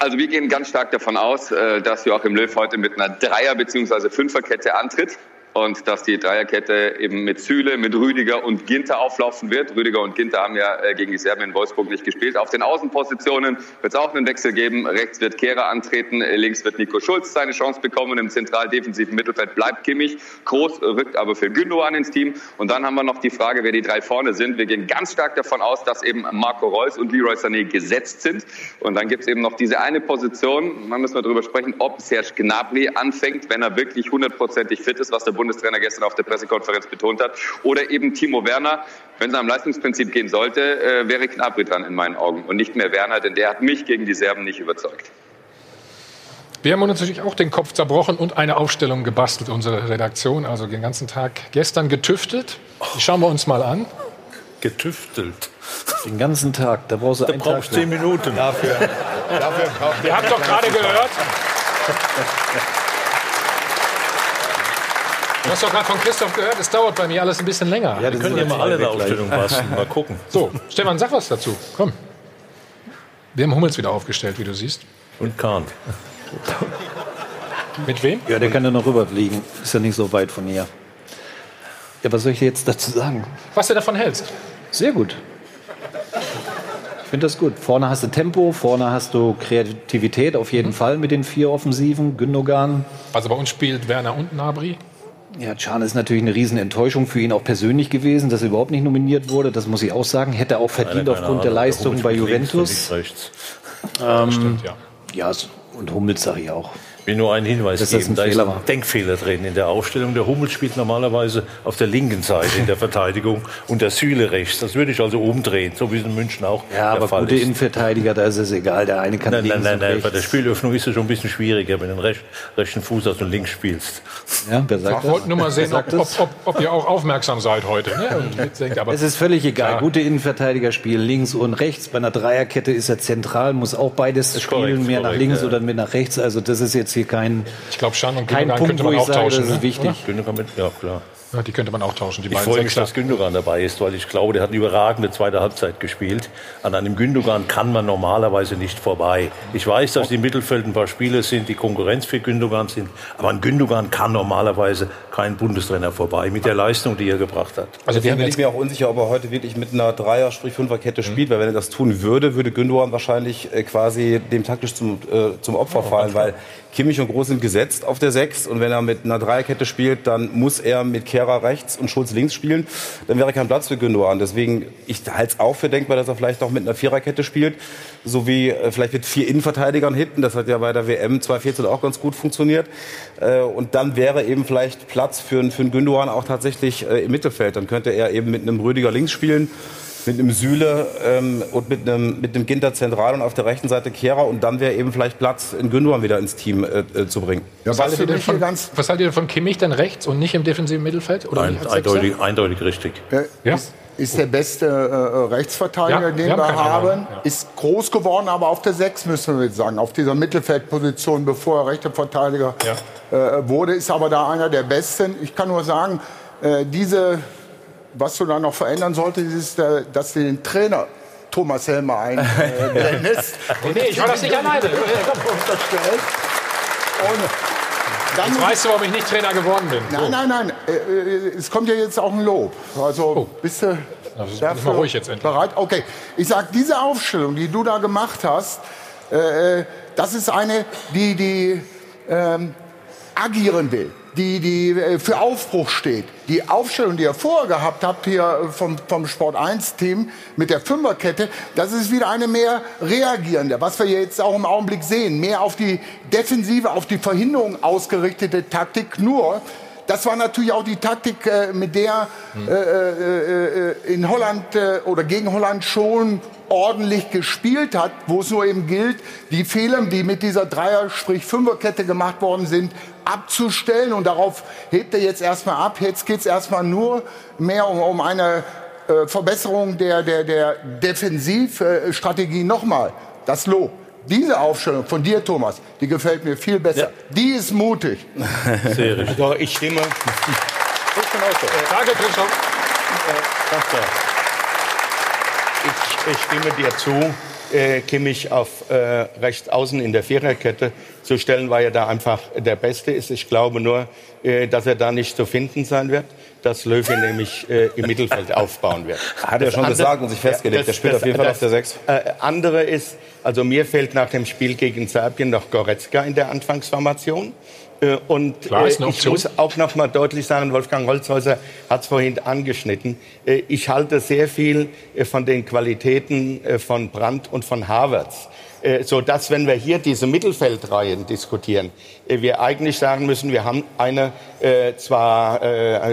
Also wir gehen ganz stark davon aus, äh, dass Joachim Löw heute mit einer Dreier- bzw. Fünferkette antritt und dass die Dreierkette eben mit Süle, mit Rüdiger und Ginter auflaufen wird. Rüdiger und Ginter haben ja äh, gegen die Serben in Wolfsburg nicht gespielt. Auf den Außenpositionen wird es auch einen Wechsel geben. Rechts wird Kehrer antreten, links wird Nico Schulz seine Chance bekommen. Im zentral defensiven Mittelfeld bleibt Kimmich. Groß rückt aber für Gündogan ins Team. Und dann haben wir noch die Frage, wer die drei vorne sind. Wir gehen ganz stark davon aus, dass eben Marco Reus und Leroy Sané gesetzt sind. Und dann gibt es eben noch diese eine Position, man müssen wir darüber sprechen, ob Serge Gnabry anfängt, wenn er wirklich hundertprozentig fit ist, was der Bund Bundestrainer gestern auf der Pressekonferenz betont hat. Oder eben Timo Werner. Wenn es am Leistungsprinzip gehen sollte, äh, wäre Knabri dran in meinen Augen und nicht mehr Werner, denn der hat mich gegen die Serben nicht überzeugt. Wir haben uns natürlich auch den Kopf zerbrochen und eine Aufstellung gebastelt, unsere Redaktion. Also den ganzen Tag gestern getüftelt. Die schauen wir uns mal an. Getüftelt. Den ganzen Tag. Da brauchst du da einen brauchst Tag. zehn Minuten. Dafür. dafür Ihr habt doch gerade gehört. Du hast doch gerade von Christoph gehört, es dauert bei mir alles ein bisschen länger. Ja, wir können ja mal alle eine Aufstellung basteln. Mal gucken. So, Stefan, sag was dazu. Komm. Wir haben Hummels wieder aufgestellt, wie du siehst. Und Kahn. Mit wem? Ja, der kann ja noch rüberfliegen. Ist ja nicht so weit von hier. Ja, was soll ich jetzt dazu sagen? Was du davon hältst? Sehr gut. Ich finde das gut. Vorne hast du Tempo, vorne hast du Kreativität auf jeden mhm. Fall mit den vier Offensiven. Gündogan. Also bei uns spielt Werner und Nabri. Ja, Can ist natürlich eine Riesenenttäuschung für ihn auch persönlich gewesen, dass er überhaupt nicht nominiert wurde. Das muss ich auch sagen. Hätte er auch verdient aufgrund Ahnung. der Leistung der bei Juventus. Ähm, stimmt, ja. ja, und Hummels sage ich auch will nur einen Hinweis das geben. Ein da Fehler ist ein Denkfehler drin in der Aufstellung. Der Hummel spielt normalerweise auf der linken Seite in der Verteidigung [laughs] und der Süle rechts. Das würde ich also umdrehen, so wie es in München auch ja, der aber Fall gute ist. Innenverteidiger, da ist es egal. Der eine kann nein, links Nein, nein, nein. Bei der Spielöffnung ist es schon ein bisschen schwieriger, wenn du den rechten, rechten Fuß aus dem links spielst. Ja, wer sagt ich wollte nur mal sehen, ob, ob, ob, ob, ihr auch aufmerksam seid heute. Ne? [laughs] Denkt, aber es ist völlig egal. Ja. Gute Innenverteidiger spielen links und rechts. Bei einer Dreierkette ist er zentral, muss auch beides spielen, korrekt, mehr korrekt, nach links ja. oder mehr nach rechts. Also das ist jetzt hier kein ich glaube, Schan und Kein Punkt, könnte man auch tauschen. Sage, das ist ne? wichtig. Ja, klar. Ja, die könnte man auch tauschen, die ich freue mich, dass Gündogan dabei ist, weil ich glaube, der hat eine überragende zweite Halbzeit gespielt. An einem Gündogan kann man normalerweise nicht vorbei. Ich weiß, dass im Mittelfeld ein paar Spieler sind, die Konkurrenz für Gündogan sind, aber an Gündogan kann normalerweise kein Bundestrainer vorbei mit der Leistung, die er gebracht hat. Also bin ich mir auch unsicher, ob er heute wirklich mit einer Dreier-Fünfer-Kette spielt, mhm. weil wenn er das tun würde, würde Gündogan wahrscheinlich äh, quasi dem taktisch zum, äh, zum Opfer fallen, weil Kimmich und Groß sind gesetzt auf der Sechs und wenn er mit einer Dreierkette spielt, dann muss er mit Kehrer rechts und Schulz links spielen. Dann wäre kein Platz für Gündogan. Deswegen, ich halte es auch für denkbar, dass er vielleicht auch mit einer Viererkette spielt, sowie äh, vielleicht mit vier Innenverteidigern hinten. Das hat ja bei der WM 2014 auch ganz gut funktioniert. Äh, und dann wäre eben vielleicht Platz für, für einen Gündogan auch tatsächlich äh, im Mittelfeld. Dann könnte er eben mit einem Rüdiger links spielen mit einem Süle ähm, und mit einem, mit einem Ginter zentral und auf der rechten Seite Kehrer und dann wäre eben vielleicht Platz, in Gündogan wieder ins Team äh, äh, zu bringen. Ja, was, haltet ihr denn von, ganz was haltet ihr von Kimmich denn rechts und nicht im defensiven Mittelfeld? Oder Nein, eindeutig, eindeutig richtig. Ja, ja. Ist, ist der beste äh, Rechtsverteidiger, ja, den wir haben. Ja. Ist groß geworden, aber auf der 6 müssen wir jetzt sagen. Auf dieser Mittelfeldposition, bevor er rechter Verteidiger ja. äh, wurde, ist aber da einer der Besten. Ich kann nur sagen, äh, diese was du da noch verändern solltest, ist, äh, dass du den Trainer Thomas Helmer einblendest. Äh, [laughs] nee, ich war das nicht alleine. Und dann jetzt weißt du, warum ich nicht Trainer geworden bin. Nein, nein, nein. Äh, es kommt ja jetzt auch ein Lob. Also oh. bist du dafür ruhig jetzt endlich. bereit? Okay. Ich sag, diese Aufstellung, die du da gemacht hast, das ist eine, die, die ähm, agieren will die, die äh, für Aufbruch steht. Die Aufstellung, die ihr vorher gehabt habt hier vom, vom Sport 1 Team mit der Fünferkette, das ist wieder eine mehr reagierende, was wir jetzt auch im Augenblick sehen, mehr auf die Defensive, auf die Verhinderung ausgerichtete Taktik. Nur, das war natürlich auch die Taktik, äh, mit der hm. äh, äh, äh, in Holland äh, oder gegen Holland schon ordentlich gespielt hat, wo es nur eben gilt, die Fehler, die mit dieser Dreier-, sprich Fünferkette gemacht worden sind, abzustellen. Und darauf hebt er jetzt erstmal ab. Jetzt geht es erstmal nur mehr um, um eine äh, Verbesserung der, der, der Defensivstrategie. Nochmal, das Lob. Diese Aufstellung von dir, Thomas, die gefällt mir viel besser. Ja. Die ist mutig. Sehr richtig. Also ich stimme. Ich bin auch so. Danke, Christoph. Äh, ich, ich stimme dir zu äh, Kimmich auf äh, rechts außen in der Viererkette zu stellen, weil er da einfach der Beste ist. Ich glaube nur, äh, dass er da nicht zu finden sein wird, dass Löwe nämlich äh, im Mittelfeld aufbauen wird. [laughs] Hat er schon andere, gesagt und sich festgelegt. Das, der spielt das, auf jeden Fall auf der Sechs. Äh, andere ist, also mir fehlt nach dem Spiel gegen Serbien noch Goretzka in der Anfangsformation. Äh, und Klar, äh, ich muss auch noch mal deutlich sagen, Wolfgang Holzhäuser hat es vorhin angeschnitten. Äh, ich halte sehr viel von den Qualitäten von Brandt und von Havertz. So dass, wenn wir hier diese Mittelfeldreihen diskutieren, wir eigentlich sagen müssen, wir haben eine zwar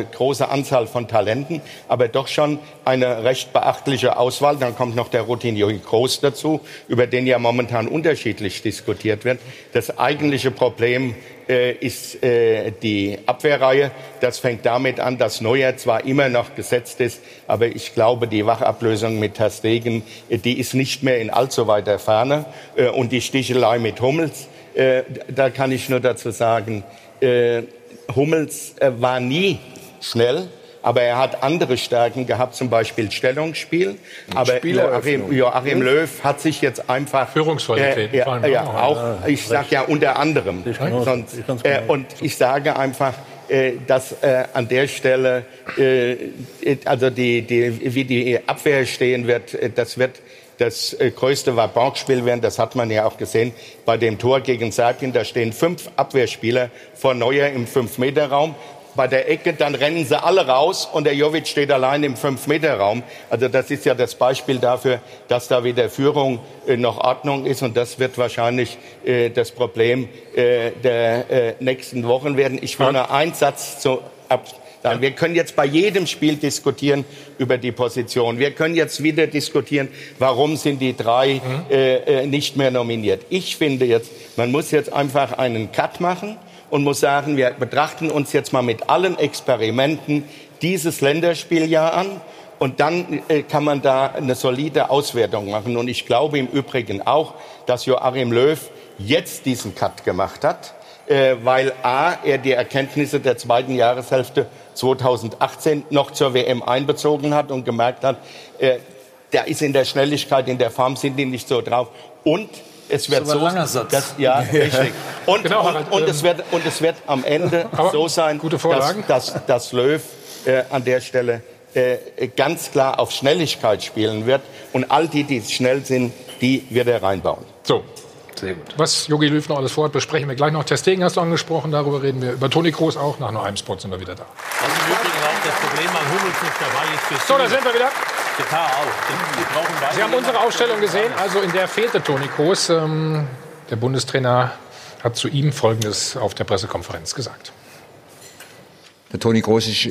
große Anzahl von Talenten, aber doch schon eine recht beachtliche Auswahl. Dann kommt noch der Routinho Groß dazu, über den ja momentan unterschiedlich diskutiert wird. Das eigentliche Problem äh, ist äh, die Abwehrreihe. Das fängt damit an, dass Neuer zwar immer noch gesetzt ist, aber ich glaube, die Wachablösung mit Ter Stegen, äh, die ist nicht mehr in allzu weiter Ferne. Äh, und die Stichelei mit Hummels, äh, da kann ich nur dazu sagen, äh, Hummels war nie schnell aber er hat andere Stärken gehabt, zum Beispiel Stellungsspiel. Aber Joachim, Joachim Löw hat sich jetzt einfach Führungsqualität. Äh, ja, ja, auch. Ich sage ja unter anderem. Sonst, äh, und ich sage einfach, äh, dass äh, an der Stelle, äh, also die, die, wie die Abwehr stehen wird, äh, das wird das äh, größte Wabonspiel werden. Das hat man ja auch gesehen bei dem Tor gegen Serbien. Da stehen fünf Abwehrspieler vor Neuer im Fünf-Meter-Raum bei der Ecke, dann rennen sie alle raus und der Jovic steht allein im Fünf-Meter-Raum. Also das ist ja das Beispiel dafür, dass da weder Führung äh, noch Ordnung ist und das wird wahrscheinlich äh, das Problem äh, der äh, nächsten Wochen werden. Ich will nur einen Satz zu ab sagen. Wir können jetzt bei jedem Spiel diskutieren über die Position. Wir können jetzt wieder diskutieren, warum sind die drei mhm. äh, äh, nicht mehr nominiert. Ich finde jetzt, man muss jetzt einfach einen Cut machen und muss sagen, wir betrachten uns jetzt mal mit allen Experimenten dieses Länderspieljahr an. Und dann äh, kann man da eine solide Auswertung machen. Und ich glaube im Übrigen auch, dass Joachim Löw jetzt diesen Cut gemacht hat, äh, weil A, er die Erkenntnisse der zweiten Jahreshälfte 2018 noch zur WM einbezogen hat und gemerkt hat, äh, der ist in der Schnelligkeit, in der Form sind die nicht so drauf. Und es wird so, dass, [laughs] ja, richtig. Und, genau, und, und, es wird, und es wird am Ende so sein, dass, dass, dass Löw äh, an der Stelle äh, ganz klar auf Schnelligkeit spielen wird. Und all die, die schnell sind, die wird er reinbauen. So, sehr gut. Was Jogi Löw noch alles vorhat, besprechen wir gleich noch. Testegen hast du angesprochen, darüber reden wir. Über Toni Kroos auch. Nach nur einem Spot sind wir wieder da. Also Übrigen auch das Problem an Hummels nicht dabei ist. So, da sind wir wieder. Auch. Brauchen Sie haben unsere Ausstellung gesehen. Also in der fehlte Toni Kroos. Ähm, der Bundestrainer hat zu ihm Folgendes auf der Pressekonferenz gesagt. Der Toni Kroos ist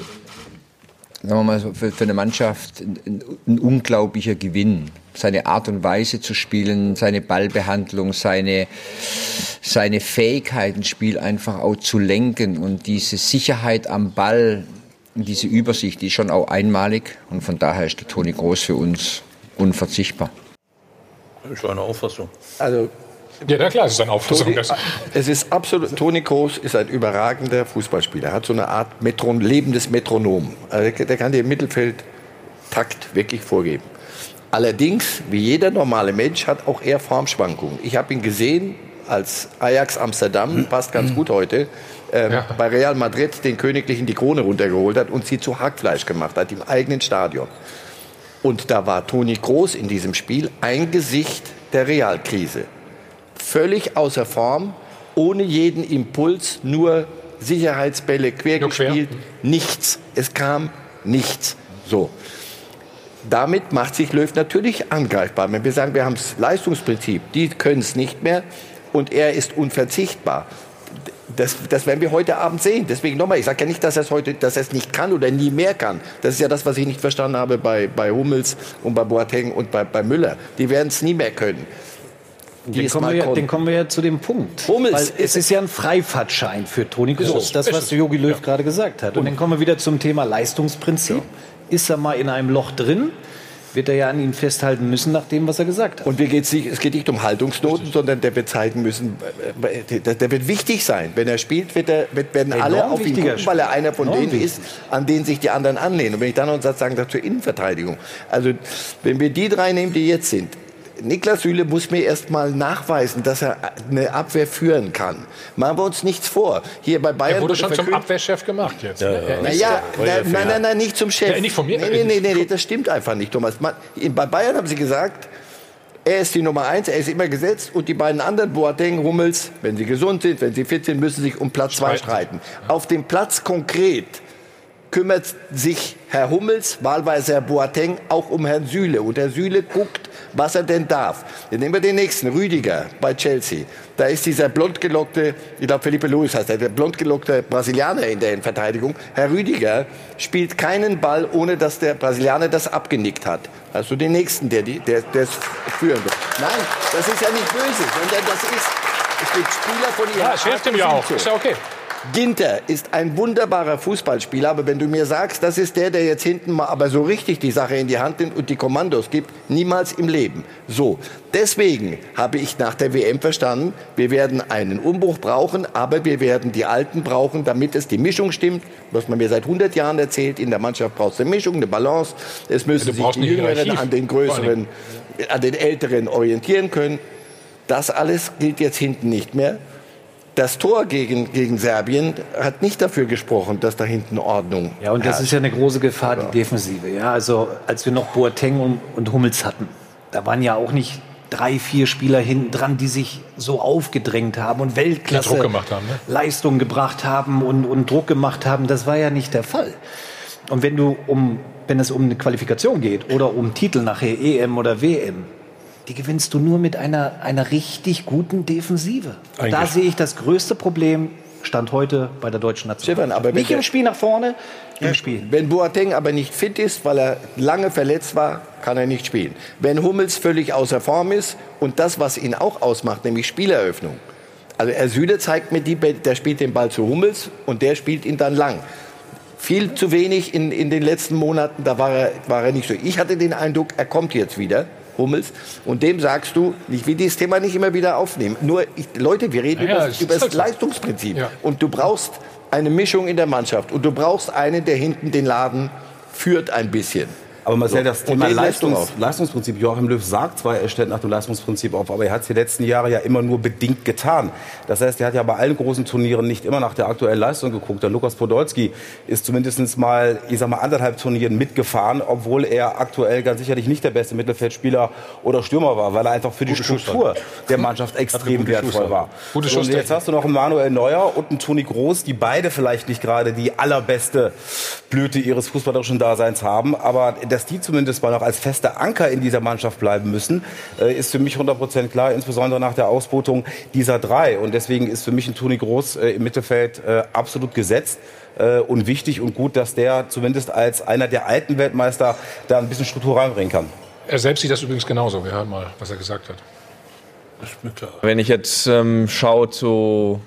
sagen wir mal, für, für eine Mannschaft ein, ein, unglaublicher Gewinn. Seine Art und Weise zu spielen, seine Ballbehandlung, seine, seine Fähigkeit, ein Spiel einfach auch zu lenken und diese Sicherheit am Ball, diese Übersicht, die ist schon auch einmalig und von daher ist der Toni Groß für uns unverzichtbar. Das ist eine Auffassung. Also ja, na klar, es ist eine Auffassung. Toni, es ist absolut, Toni Kroos ist ein überragender Fußballspieler. Er hat so eine Art Metron, lebendes Metronom. Also der kann dir im Mittelfeld Takt wirklich vorgeben. Allerdings, wie jeder normale Mensch, hat auch er Formschwankungen. Ich habe ihn gesehen als Ajax Amsterdam, passt ganz gut heute, ähm, ja. bei Real Madrid den Königlichen die Krone runtergeholt hat und sie zu Hackfleisch gemacht hat im eigenen Stadion. Und da war Toni Kroos in diesem Spiel ein Gesicht der Realkrise völlig außer Form, ohne jeden Impuls, nur Sicherheitsbälle quer nur gespielt, quer. nichts. Es kam nichts. So. Damit macht sich Löw natürlich angreifbar. Wenn wir sagen, wir haben das Leistungsprinzip, die können es nicht mehr und er ist unverzichtbar. Das, das werden wir heute Abend sehen. Deswegen nochmal, ich sage ja nicht, dass er es heute, dass er es nicht kann oder nie mehr kann. Das ist ja das, was ich nicht verstanden habe bei, bei Hummels und bei Boateng und bei, bei Müller. Die werden es nie mehr können. Den kommen, wir, den kommen wir ja zu dem Punkt. Hummels Weil es ist ja ein Freifahrtschein für Toni Kroos. Das, was Jogi Löw ja. gerade gesagt hat. Und dann kommen wir wieder zum Thema Leistungsprinzip. Ja. Ist er mal in einem Loch drin? Wird er ja an ihn festhalten müssen, nach dem, was er gesagt hat. Und mir geht's nicht, es geht nicht um Haltungsnoten, sondern der wird zeigen müssen, der, wird wichtig sein. Wenn er spielt, wird er, wird, werden Enorm alle auf ihn gucken, weil er einer von Enorm denen wichtig. ist, an denen sich die anderen anlehnen. Und wenn ich dann noch einen Satz sagen darf zur Innenverteidigung. Also, wenn wir die drei nehmen, die jetzt sind, Niklas Süle muss mir erst mal nachweisen, dass er eine Abwehr führen kann. Machen wir uns nichts vor. Hier bei Bayern er wurde schon zum Abwehrchef gemacht jetzt. Ja, ne? ja. Naja, nein, nein, nein, nicht zum Chef. Ja, nicht von mir. Nee, nee, nee, das stimmt einfach nicht, Thomas. Bei Bayern haben sie gesagt, er ist die Nummer eins, er ist immer gesetzt und die beiden anderen, Boateng, Hummels, wenn sie gesund sind, wenn sie fit sind, müssen sich um Platz zwei streiten. Auf dem Platz konkret kümmert sich Herr Hummels, wahlweise Herr Boateng, auch um Herrn Süle. Und Herr Süle guckt, was er denn darf. Dann nehmen wir den nächsten, Rüdiger bei Chelsea. Da ist dieser blondgelockte, ich glaube Felipe Luis heißt er, der blondgelockte Brasilianer in der Verteidigung. Herr Rüdiger spielt keinen Ball, ohne dass der Brasilianer das abgenickt hat. Also den nächsten, der, der, der es führen wird. Nein, das ist ja nicht böse, sondern das ist, es gibt Spieler von ihrer Ja, es hilft ihm ja auch. Ist ja okay. Ginter ist ein wunderbarer Fußballspieler, aber wenn du mir sagst, das ist der, der jetzt hinten mal aber so richtig die Sache in die Hand nimmt und die Kommandos gibt, niemals im Leben. So, deswegen habe ich nach der WM verstanden, wir werden einen Umbruch brauchen, aber wir werden die Alten brauchen, damit es die Mischung stimmt, was man mir seit 100 Jahren erzählt, in der Mannschaft braucht es eine Mischung, eine Balance, es müssen sich die Jüngeren an den Größeren, an den Älteren orientieren können. Das alles gilt jetzt hinten nicht mehr das Tor gegen, gegen Serbien hat nicht dafür gesprochen, dass da hinten Ordnung Ja, und das herrscht. ist ja eine große Gefahr, die Defensive. Ja, also als wir noch Boateng und, und Hummels hatten, da waren ja auch nicht drei, vier Spieler hinten dran, die sich so aufgedrängt haben und Weltklasse gemacht haben, ne? Leistung gebracht haben und, und Druck gemacht haben. Das war ja nicht der Fall. Und wenn du um, wenn es um eine Qualifikation geht oder um Titel nachher EM oder WM, die gewinnst du nur mit einer, einer richtig guten Defensive. Da sehe ich das größte Problem Stand heute bei der deutschen Nationalmannschaft. nicht im Spiel nach vorne, im Spiel. Wenn Boateng aber nicht fit ist, weil er lange verletzt war, kann er nicht spielen. Wenn Hummels völlig außer Form ist und das, was ihn auch ausmacht, nämlich Spieleröffnung. Also er Süle zeigt mir, die, der spielt den Ball zu Hummels und der spielt ihn dann lang. Viel zu wenig in, in den letzten Monaten, da war er, war er nicht so. Ich hatte den Eindruck, er kommt jetzt wieder Hummels. Und dem sagst du, ich will dieses Thema nicht immer wieder aufnehmen. Nur, ich, Leute, wir reden ja, über, über das halt Leistungsprinzip. Ja. Und du brauchst eine Mischung in der Mannschaft. Und du brauchst einen, der hinten den Laden führt ein bisschen. Aber Marcel, das Thema Leistungs Leistungsprinzip, Joachim Löw sagt zwar, er stellt nach dem Leistungsprinzip auf, aber er hat es die letzten Jahre ja immer nur bedingt getan. Das heißt, er hat ja bei allen großen Turnieren nicht immer nach der aktuellen Leistung geguckt. Der Lukas Podolski ist zumindest mal, ich sag mal, anderthalb Turnieren mitgefahren, obwohl er aktuell ganz sicherlich nicht der beste Mittelfeldspieler oder Stürmer war, weil er einfach für die gute Struktur der Mannschaft extrem wertvoll war. Gute so, und jetzt hast du noch einen Manuel Neuer und einen Toni Groß, die beide vielleicht nicht gerade die allerbeste Blüte ihres fußballerischen Daseins haben, aber dass die zumindest mal noch als fester Anker in dieser Mannschaft bleiben müssen, äh, ist für mich 100% klar, insbesondere nach der Ausbotung dieser drei. Und deswegen ist für mich ein Toni Groß äh, im Mittelfeld äh, absolut gesetzt und wichtig und gut, dass der zumindest als einer der alten Weltmeister da ein bisschen Struktur reinbringen kann. Er selbst sieht das übrigens genauso. Wir hören mal, was er gesagt hat. Wenn ich jetzt ähm, schaue zu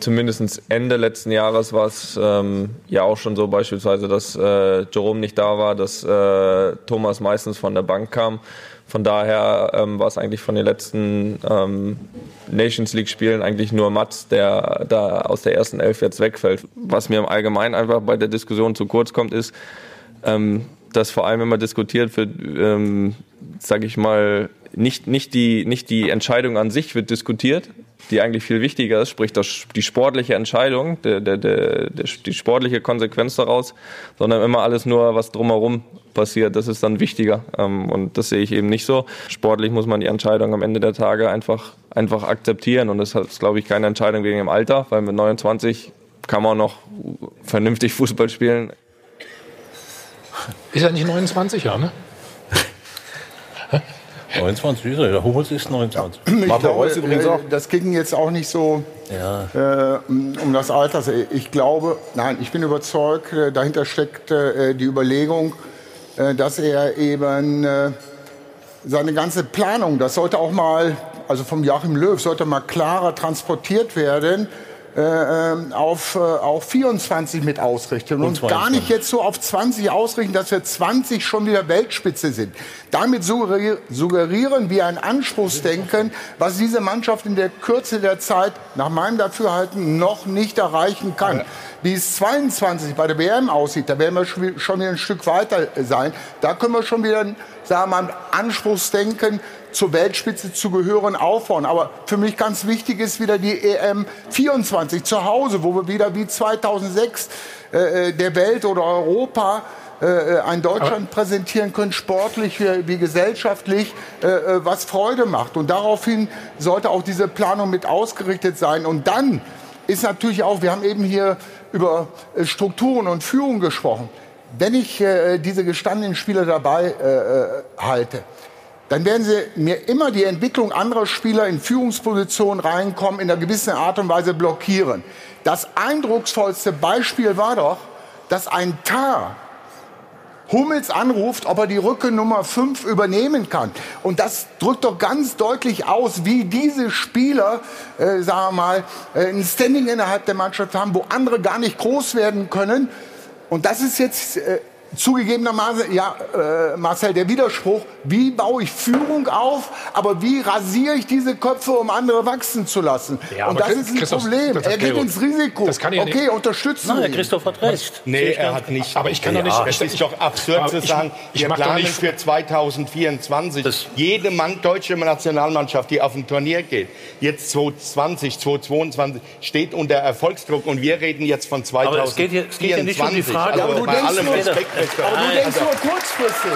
zumindest Ende letzten Jahres war es ähm, ja auch schon so beispielsweise, dass äh, Jerome nicht da war, dass äh, Thomas meistens von der Bank kam. Von daher ähm, war es eigentlich von den letzten ähm, Nations League Spielen eigentlich nur Mats, der da aus der ersten Elf jetzt wegfällt. Was mir im Allgemeinen einfach bei der Diskussion zu kurz kommt, ist, ähm, dass vor allem immer diskutiert wird, ähm, sage ich mal, nicht, nicht, die, nicht die Entscheidung an sich wird diskutiert, die eigentlich viel wichtiger ist, sprich das, die sportliche Entscheidung, der, der, der, die sportliche Konsequenz daraus, sondern immer alles nur, was drumherum passiert, das ist dann wichtiger. Ähm, und das sehe ich eben nicht so. Sportlich muss man die Entscheidung am Ende der Tage einfach, einfach akzeptieren. Und das ist, glaube ich, keine Entscheidung wegen dem Alter, weil mit 29 kann man noch vernünftig Fußball spielen. Ist er nicht 29 Jahre, ne? 29 ist er, der Hummels ist 29. Ja. [clears throat] Ich glaube, übrigens auch. Das ging jetzt auch nicht so ja. äh, um das Alter. Ich glaube, nein, ich bin überzeugt, äh, dahinter steckt äh, die Überlegung, äh, dass er eben äh, seine ganze Planung, das sollte auch mal, also vom Joachim Löw, sollte mal klarer transportiert werden äh, ähm, auf, äh, auf 24 mit ausrichten und, und gar nicht jetzt so auf 20 ausrichten, dass wir 20 schon wieder Weltspitze sind. Damit suggerieren wir ein Anspruchsdenken, was diese Mannschaft in der Kürze der Zeit nach meinem Dafürhalten noch nicht erreichen kann. Wie es 22 bei der WM aussieht, da werden wir schon wieder ein Stück weiter sein. Da können wir schon wieder, sagen wir mal, Anspruchsdenken zur Weltspitze zu gehören, aufbauen. Aber für mich ganz wichtig ist wieder die EM 24 zu Hause, wo wir wieder wie 2006 äh, äh, der Welt oder Europa äh, äh, ein Deutschland präsentieren können, sportlich wie, wie gesellschaftlich, äh, äh, was Freude macht. Und daraufhin sollte auch diese Planung mit ausgerichtet sein. Und dann ist natürlich auch, wir haben eben hier über Strukturen und Führung gesprochen. Wenn ich äh, diese gestandenen Spieler dabei halte, dann werden sie mir immer die Entwicklung anderer Spieler in Führungspositionen reinkommen, in einer gewissen Art und Weise blockieren. Das eindrucksvollste Beispiel war doch, dass ein Tar Hummels anruft, ob er die Rücke Nummer 5 übernehmen kann. Und das drückt doch ganz deutlich aus, wie diese Spieler, äh, sagen wir mal, äh, ein Standing innerhalb der Mannschaft haben, wo andere gar nicht groß werden können. Und das ist jetzt äh, zugegebenermaßen, ja, äh, Marcel, der Widerspruch, wie baue ich Führung auf, aber wie rasiere ich diese Köpfe, um andere wachsen zu lassen? Ja, und das ist ein Christoph, Problem. Er geht ins Risiko. Das kann ich okay, nicht. unterstützen Nein, Christoph hat recht. Nee, er hat nicht. Aber ich kann ja, doch nicht. Es ist doch absurd zu sagen, ich, ich wir planen für 2024. Das jede Mann, deutsche Nationalmannschaft, die auf ein Turnier geht, jetzt 2020, 2022, steht unter Erfolgsdruck und wir reden jetzt von 2024. Aber es geht, hier, es geht ja nicht um die Frage. Also, aber bei allem Respekt, aber du denkst nur kurzfristig.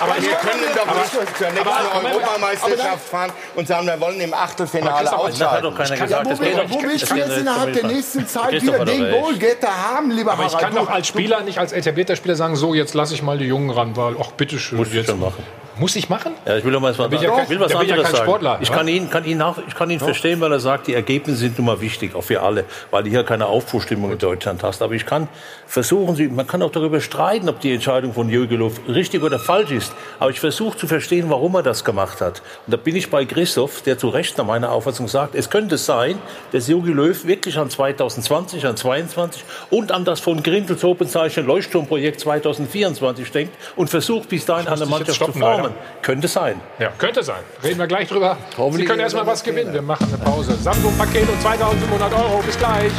Aber wir können doch nicht zur nächsten Europameisterschaft fahren und sagen, wir wollen im Achtelfinale ausscheiden. Wo willst du jetzt innerhalb der nächsten Zeit wieder den Goalgetter haben, lieber Aber ich kann doch als Spieler, nicht als etablierter Spieler sagen, so, jetzt lasse ich mal die Jungen ran, weil, ach, bitteschön. Muss ich schon machen. Muss ich machen? Ja, ich will doch mal was, ich ja, will was anderes ja sagen. Sportler, ich kann ihn, kann ihn, nach, ich kann ihn verstehen, weil er sagt, die Ergebnisse sind nun mal wichtig, auch für alle, weil du hier keine Aufbruchstimmung in Deutschland hast. Aber ich kann versuchen, Sie, man kann auch darüber streiten, ob die Entscheidung von Jürgen Löw richtig oder falsch ist. Aber ich versuche zu verstehen, warum er das gemacht hat. Und da bin ich bei Christoph, der zu Recht nach meiner Auffassung sagt, es könnte sein, dass Jürgen Löw wirklich an 2020, an 2022 und an das von Grindels Open Leuchtturmprojekt 2024 denkt und versucht, bis dahin eine Mannschaft zu formen. Hören. Könnte sein. Ja, könnte sein. Reden wir gleich drüber. Sie können erstmal was gewinnen. Wir machen eine Pause. Samsung-Paket und 2500 Euro. Bis gleich.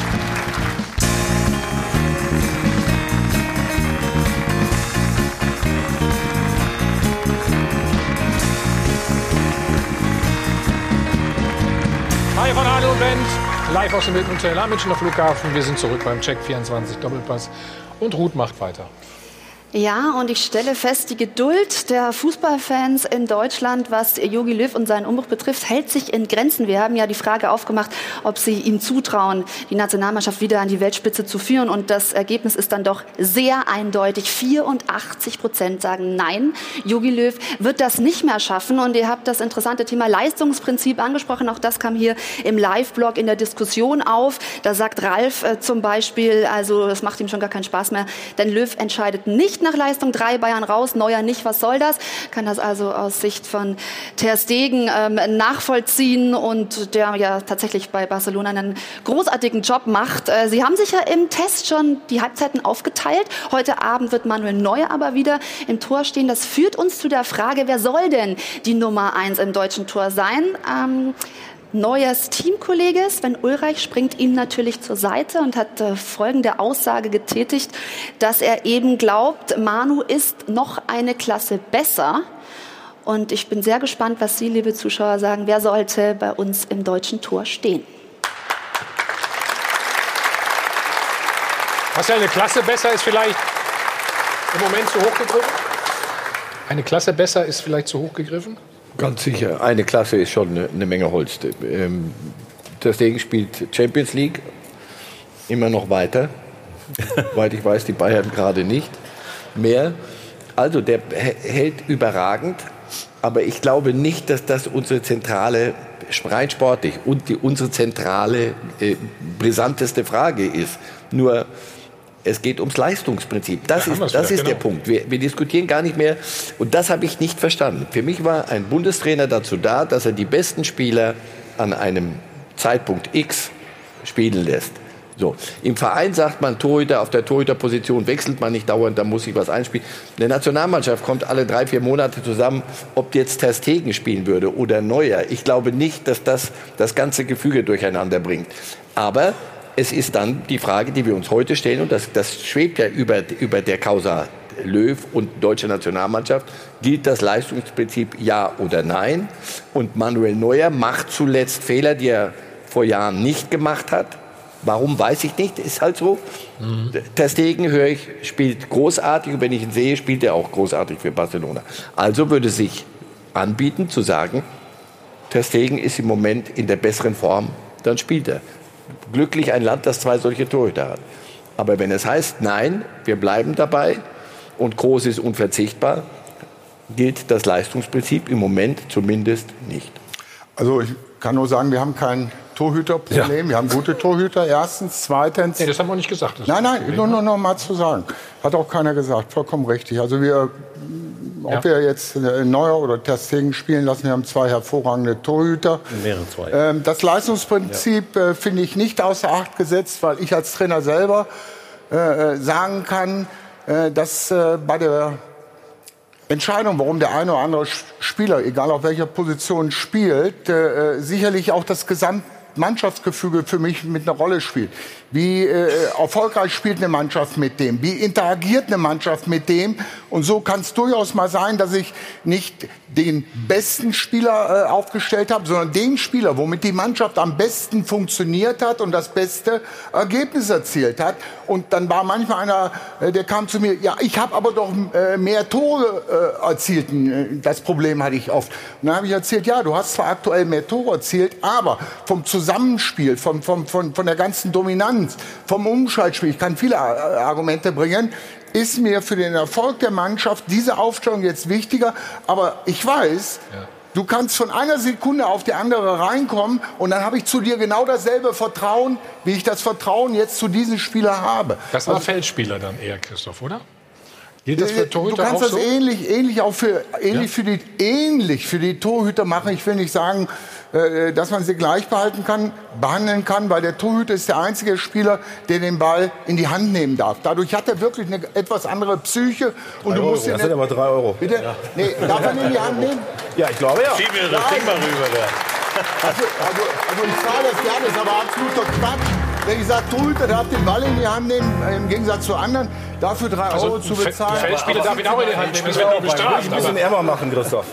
Hi von Hallo und Band. Live aus dem Hilton Hotel am Münchner Flughafen. Wir sind zurück beim Check 24 Doppelpass. Und Ruth macht weiter. Ja, und ich stelle fest, die Geduld der Fußballfans in Deutschland, was Jogi Löw und seinen Umbruch betrifft, hält sich in Grenzen. Wir haben ja die Frage aufgemacht, ob sie ihm zutrauen, die Nationalmannschaft wieder an die Weltspitze zu führen. Und das Ergebnis ist dann doch sehr eindeutig. 84 Prozent sagen Nein. Jogi Löw wird das nicht mehr schaffen. Und ihr habt das interessante Thema Leistungsprinzip angesprochen. Auch das kam hier im Live-Blog in der Diskussion auf. Da sagt Ralf äh, zum Beispiel, also das macht ihm schon gar keinen Spaß mehr, denn Löw entscheidet nicht nach Leistung, drei Bayern raus, Neuer nicht, was soll das? Kann das also aus Sicht von Ter Stegen ähm, nachvollziehen und der ja tatsächlich bei Barcelona einen großartigen Job macht. Äh, Sie haben sich ja im Test schon die Halbzeiten aufgeteilt. Heute Abend wird Manuel Neuer aber wieder im Tor stehen. Das führt uns zu der Frage, wer soll denn die Nummer eins im deutschen Tor sein? Ähm, Neuers Teamkollege Sven Ulreich springt ihm natürlich zur Seite und hat äh, folgende Aussage getätigt, dass er eben glaubt, Manu ist noch eine Klasse besser. Und ich bin sehr gespannt, was Sie, liebe Zuschauer, sagen. Wer sollte bei uns im deutschen Tor stehen? Was eine Klasse besser ist vielleicht im Moment zu hoch gegriffen? Eine Klasse besser ist vielleicht zu hoch gegriffen? Ganz sicher. Eine Klasse ist schon eine, eine Menge Holz. Ähm, deswegen spielt Champions League immer noch weiter. [laughs] Soweit ich weiß, die Bayern gerade nicht mehr. Also der hält überragend, aber ich glaube nicht, dass das unsere zentrale, rein sportlich, und die, unsere zentrale, äh, brisanteste Frage ist. Nur es geht ums Leistungsprinzip. Das ja, ist, das ist genau. der Punkt. Wir, wir, diskutieren gar nicht mehr. Und das habe ich nicht verstanden. Für mich war ein Bundestrainer dazu da, dass er die besten Spieler an einem Zeitpunkt X spielen lässt. So. Im Verein sagt man, Torhüter auf der Torhüterposition wechselt man nicht dauernd, da muss ich was einspielen. Eine Nationalmannschaft kommt alle drei, vier Monate zusammen, ob jetzt Ter Stegen spielen würde oder Neuer. Ich glaube nicht, dass das das ganze Gefüge durcheinander bringt. Aber es ist dann die Frage, die wir uns heute stellen, und das, das schwebt ja über, über der Causa Löw und deutsche Nationalmannschaft, gilt das Leistungsprinzip ja oder nein? Und Manuel Neuer macht zuletzt Fehler, die er vor Jahren nicht gemacht hat. Warum weiß ich nicht, ist halt so. Mhm. Ter Stegen, höre ich, spielt großartig und wenn ich ihn sehe, spielt er auch großartig für Barcelona. Also würde sich anbieten zu sagen, Ter Stegen ist im Moment in der besseren Form, dann spielt er glücklich ein Land, das zwei solche Torhüter hat. Aber wenn es heißt, nein, wir bleiben dabei und Groß ist unverzichtbar, gilt das Leistungsprinzip im Moment zumindest nicht. Also ich kann nur sagen, wir haben kein Torhüterproblem. Ja. Wir haben gute Torhüter, erstens. Zweitens. Nee, das haben wir nicht gesagt. nein, nein, nur, nur noch mal zu sagen. Hat auch keiner gesagt. Vollkommen richtig. Also wir ob ja. wir jetzt äh, Neuer oder Testegen spielen lassen, wir haben zwei hervorragende Torhüter. Mehrere zwei. Ähm, das Leistungsprinzip ja. äh, finde ich nicht außer Acht gesetzt, weil ich als Trainer selber äh, äh sagen kann, äh, dass äh, bei der Entscheidung, warum der eine oder andere Spieler, egal auf welcher Position spielt, sicherlich auch das Gesamtmannschaftsgefüge für mich mit einer Rolle spielt. Wie äh, erfolgreich spielt eine Mannschaft mit dem? Wie interagiert eine Mannschaft mit dem? Und so kann es durchaus mal sein, dass ich nicht den besten Spieler äh, aufgestellt habe, sondern den Spieler, womit die Mannschaft am besten funktioniert hat und das beste Ergebnis erzielt hat. Und dann war manchmal einer, äh, der kam zu mir, ja, ich habe aber doch äh, mehr Tore äh, erzielt. Äh, das Problem hatte ich oft. Und dann habe ich erzählt, ja, du hast zwar aktuell mehr Tore erzielt, aber vom Zusammenspiel, vom, vom, von, von der ganzen Dominanz, vom Umschaltspiel, ich kann viele äh, Argumente bringen, ist mir für den Erfolg der Mannschaft diese Aufstellung jetzt wichtiger. Aber ich weiß, ja. du kannst von einer Sekunde auf die andere reinkommen und dann habe ich zu dir genau dasselbe Vertrauen, wie ich das Vertrauen jetzt zu diesem Spieler habe. Das war also, Feldspieler dann eher, Christoph, oder? Gilt das für Torhüter Du kannst das so? ähnlich, ähnlich auch für, ähnlich, ja. für die, ähnlich für die Torhüter machen. Ich will nicht sagen, äh, dass man sie gleich behalten kann, behandeln kann, weil der Torhüter ist der einzige Spieler, der den Ball in die Hand nehmen darf. Dadurch hat er wirklich eine etwas andere Psyche. Und du musst das sind aber drei Euro. Bitte? Ja. Nee, darf er ihn in die Hand nehmen? Ja, ich glaube ja. Schieb mir das Ding mal rüber da. Also, also, also ich zahle das gerne, ist aber absoluter Quatsch. Wenn ich sage, Torhüter darf den Ball in die Hand nehmen, im Gegensatz zu anderen, dafür drei also Euro zu bezahlen. Feldspieler darf ihn auch in die Hand nehmen, das wird nur bestraft. ein bisschen ärmer machen, Christoph.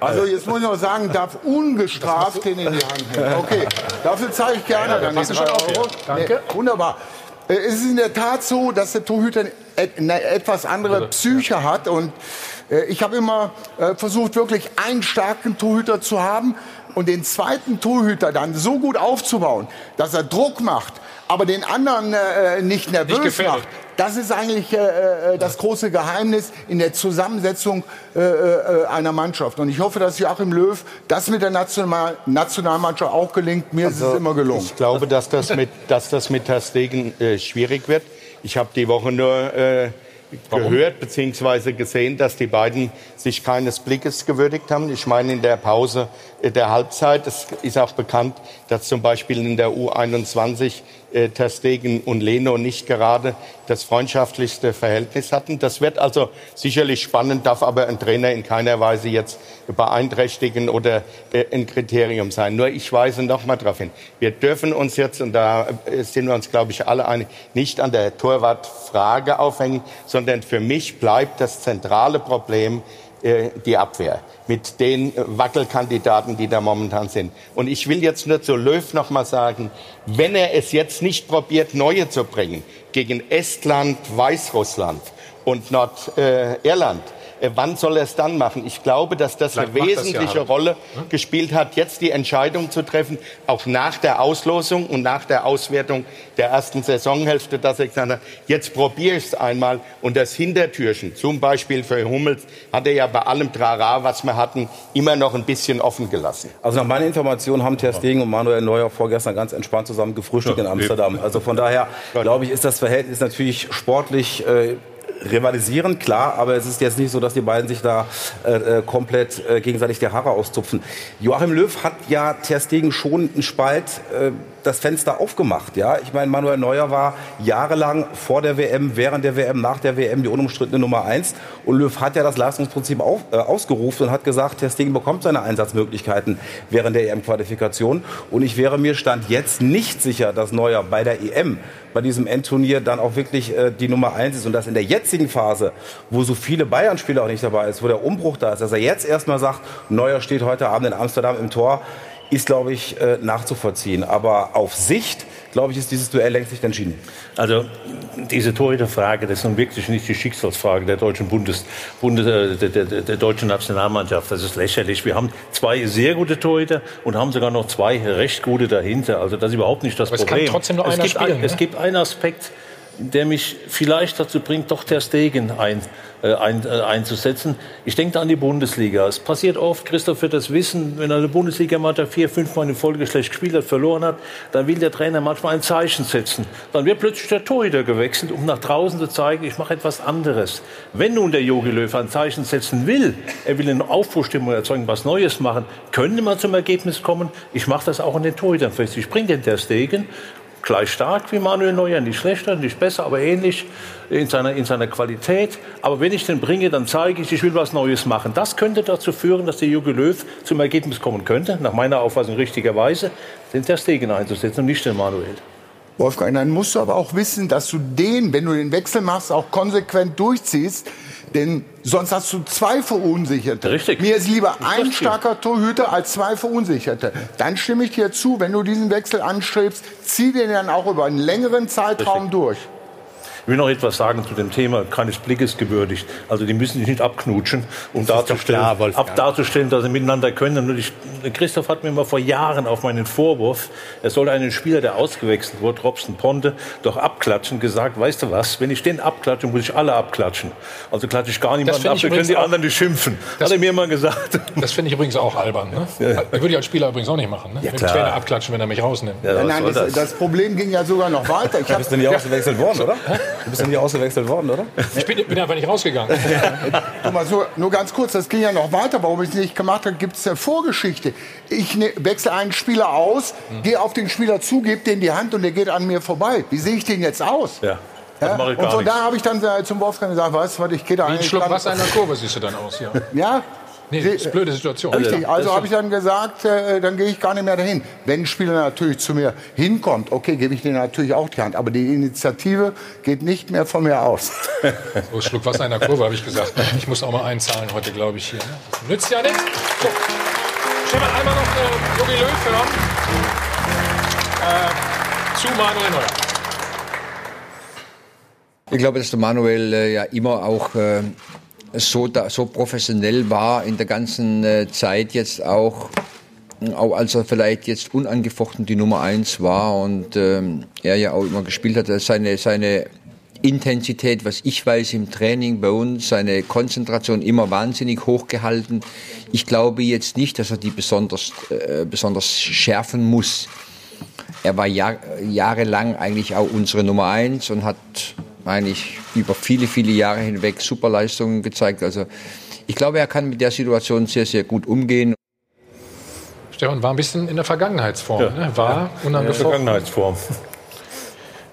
Also jetzt muss ich noch sagen, darf ungestraft den in die Hand nehmen. Okay, dafür zahle ich gerne ja, dann die drei Euro. Danke. Nee, wunderbar. Äh, es ist in der Tat so, dass der Torhüter eine etwas andere Psyche hat und äh, ich habe immer äh, versucht, wirklich einen starken Torhüter zu haben und den zweiten Torhüter dann so gut aufzubauen, dass er Druck macht, aber den anderen äh, nicht nervös nicht macht. Das ist eigentlich äh, äh, das große Geheimnis in der Zusammensetzung äh, äh, einer Mannschaft. Und ich hoffe, dass Joachim Löw das mit der National Nationalmannschaft auch gelingt. Mir also, ist es immer gelungen. Ich glaube, dass das mit, dass das mit Herr Stegen äh, schwierig wird. Ich habe die Woche nur äh, gehört bzw. gesehen, dass die beiden sich keines Blickes gewürdigt haben. Ich meine in der Pause der Halbzeit. Es ist auch bekannt, dass zum Beispiel in der U21 äh, Ter und Leno nicht gerade das freundschaftlichste Verhältnis hatten. Das wird also sicherlich spannend, darf aber ein Trainer in keiner Weise jetzt beeinträchtigen oder äh, ein Kriterium sein. Nur ich weise noch mal darauf hin. Wir dürfen uns jetzt, und da äh, sind wir uns, glaube ich, alle einig, nicht an der Torwartfrage aufhängen, sondern für mich bleibt das zentrale Problem, die Abwehr mit den Wackelkandidaten, die da momentan sind. Und ich will jetzt nur zu Löw noch mal sagen, wenn er es jetzt nicht probiert, neue zu bringen gegen Estland, Weißrussland und Nordirland, äh, wann soll er es dann machen? Ich glaube, dass das Vielleicht eine wesentliche das ja Rolle hm? gespielt hat, jetzt die Entscheidung zu treffen, auch nach der Auslosung und nach der Auswertung der ersten Saisonhälfte, dass er gesagt hat, jetzt probiere ich es einmal. Und das Hintertürchen, zum Beispiel für Hummels, hat er ja bei allem Trara, was wir hatten, immer noch ein bisschen offen gelassen. Also nach meiner Information haben Ter Stegen und Manuel Neuer vorgestern ganz entspannt zusammen gefrühstückt ja, in Amsterdam. Also von daher, glaube ich, ist das Verhältnis natürlich sportlich äh, rivalisieren, klar, aber es ist jetzt nicht so, dass die beiden sich da äh, äh, komplett äh, gegenseitig die Haare auszupfen. Joachim Löw hat ja Ter Stegen schon einen Spalt äh, das Fenster aufgemacht. Ja, ich meine, Manuel Neuer war jahrelang vor der WM, während der WM, nach der WM die unumstrittene Nummer eins. Und Löw hat ja das Leistungsprinzip auf, äh, ausgerufen und hat gesagt, Ter Stegen bekommt seine Einsatzmöglichkeiten während der EM-Qualifikation. Und ich wäre mir stand jetzt nicht sicher, dass Neuer bei der EM bei diesem Endturnier dann auch wirklich äh, die Nummer eins ist und dass in der jetzigen Phase, wo so viele Bayern-Spieler auch nicht dabei ist, wo der Umbruch da ist, dass er jetzt erstmal sagt, Neuer steht heute Abend in Amsterdam im Tor, ist, glaube ich, äh, nachzuvollziehen. Aber auf Sicht, glaube ich, ist dieses Duell längst nicht entschieden. Also diese Torhüterfrage, das ist nun wirklich nicht die Schicksalsfrage der deutschen Bundes, Bundes äh, der, der, der, deutschen Nationalmannschaft. Das ist lächerlich. Wir haben zwei sehr gute Torhüter und haben sogar noch zwei recht gute dahinter. Also das ist überhaupt nicht das Aber Problem. Es kann trotzdem nur es einer gibt, spielen, ein, ne? es gibt einen Aspekt, der mich vielleicht dazu bringt, doch der Stegen ein, ein, äh, einzusetzen. Ich denke an die Bundesliga. Es passiert oft, Christoph wird das wissen, wenn eine Bundesliga-Mannschaft vier, fünf Mal in Folge schlecht gespielt hat, verloren hat, dann will der Trainer manchmal ein Zeichen setzen. Dann wird plötzlich der Torhüter gewechselt, um nach draußen zu zeigen, ich mache etwas anderes. Wenn nun der Jogi Löw ein Zeichen setzen will, er will eine Aufbruchstimmung erzeugen, was Neues machen, könnte man zum Ergebnis kommen, ich mache das auch an den Torhütern fest. Ich bringe den der Stegen gleich stark wie Manuel Neuer, nicht schlechter, nicht besser, aber ähnlich in seiner, in seiner Qualität. Aber wenn ich den bringe, dann zeige ich, ich will was Neues machen. Das könnte dazu führen, dass der Jogi Löw zum Ergebnis kommen könnte, nach meiner Auffassung richtigerweise, den Ter Stegen einzusetzen und nicht den Manuel. Wolfgang, dann musst du aber auch wissen, dass du den, wenn du den Wechsel machst, auch konsequent durchziehst. Denn sonst hast du zwei Verunsicherte. Richtig. Mir ist lieber ein starker Torhüter als zwei Verunsicherte. Dann stimme ich dir zu, wenn du diesen Wechsel anstrebst, zieh den dann auch über einen längeren Zeitraum Richtig. durch. Ich will noch etwas sagen zu dem Thema, keines Blickes gewürdigt. Also die müssen sich nicht abknutschen, um darzustellen, klar, ab darzustellen, dass sie miteinander können. Und ich, Christoph hat mir mal vor Jahren auf meinen Vorwurf, er soll einen Spieler, der ausgewechselt wurde, Robson Ponte, doch abklatschen, gesagt, weißt du was, wenn ich den abklatsche, muss ich alle abklatschen. Also klatsche ich gar niemanden ab, dann können die anderen nicht schimpfen. Das hat er mir mal gesagt. Das finde ich übrigens auch albern. Ne? Ja. würde ich als Spieler übrigens auch nicht machen. Ne? Ja, den Trainer abklatschen, wenn er mich rausnimmt. Ja, nein, das, das? das, Problem ging ja sogar noch weiter. Ich hab, bist du nicht ausgewechselt worden, oder? Du bist ja nicht ausgewechselt worden, oder? Ich bin, bin einfach nicht rausgegangen. [laughs] mal so, nur ganz kurz, das ging ja noch weiter. Warum ich es nicht gemacht habe, gibt es eine Vorgeschichte. Ich ne, wechsle einen Spieler aus, mhm. gehe auf den Spieler zu, gebe den die Hand und der geht an mir vorbei. Wie sehe ich den jetzt aus? Ja. Ja? Und von da habe ich dann zum Wolfgang gesagt, weißt du, ich gehe da Wie ein Schluck Wasser in der Kurve siehst du dann aus, ja. ja, Nee, das ist eine blöde Situation. Richtig, also habe ich dann gesagt, äh, dann gehe ich gar nicht mehr dahin. Wenn ein Spieler natürlich zu mir hinkommt, okay, gebe ich denen natürlich auch die Hand. Aber die Initiative geht nicht mehr von mir aus. [laughs] So, Schluck Wasser in der Kurve, habe ich gesagt. Ich muss auch mal einzahlen heute, glaube ich, hier. Ne? Nützt ja nichts. So. Stefan, einmal noch äh, Jogi Löw. Äh, zu Manuel Neuer. Ich glaube, dass der Manuel äh, ja immer auch äh, so, da, so professionell war in der ganzen äh, Zeit jetzt auch, auch als er vielleicht jetzt unangefochten die Nummer eins war und ähm, er ja auch immer gespielt hat, seine, seine Intensität, was ich weiß im Training bei uns, seine Konzentration immer wahnsinnig hoch gehalten. Ich glaube jetzt nicht, dass er die besonders, äh, besonders schärfen muss. Er war Jahr, jahrelang eigentlich auch unsere Nummer eins und hat eigentlich über viele, viele Jahre hinweg super Leistungen gezeigt. Also ich glaube, er kann mit der Situation sehr, sehr gut umgehen. Stefan war ein bisschen in der Vergangenheitsform, ja. ne? war ja. unangefochten. Vergangenheitsform.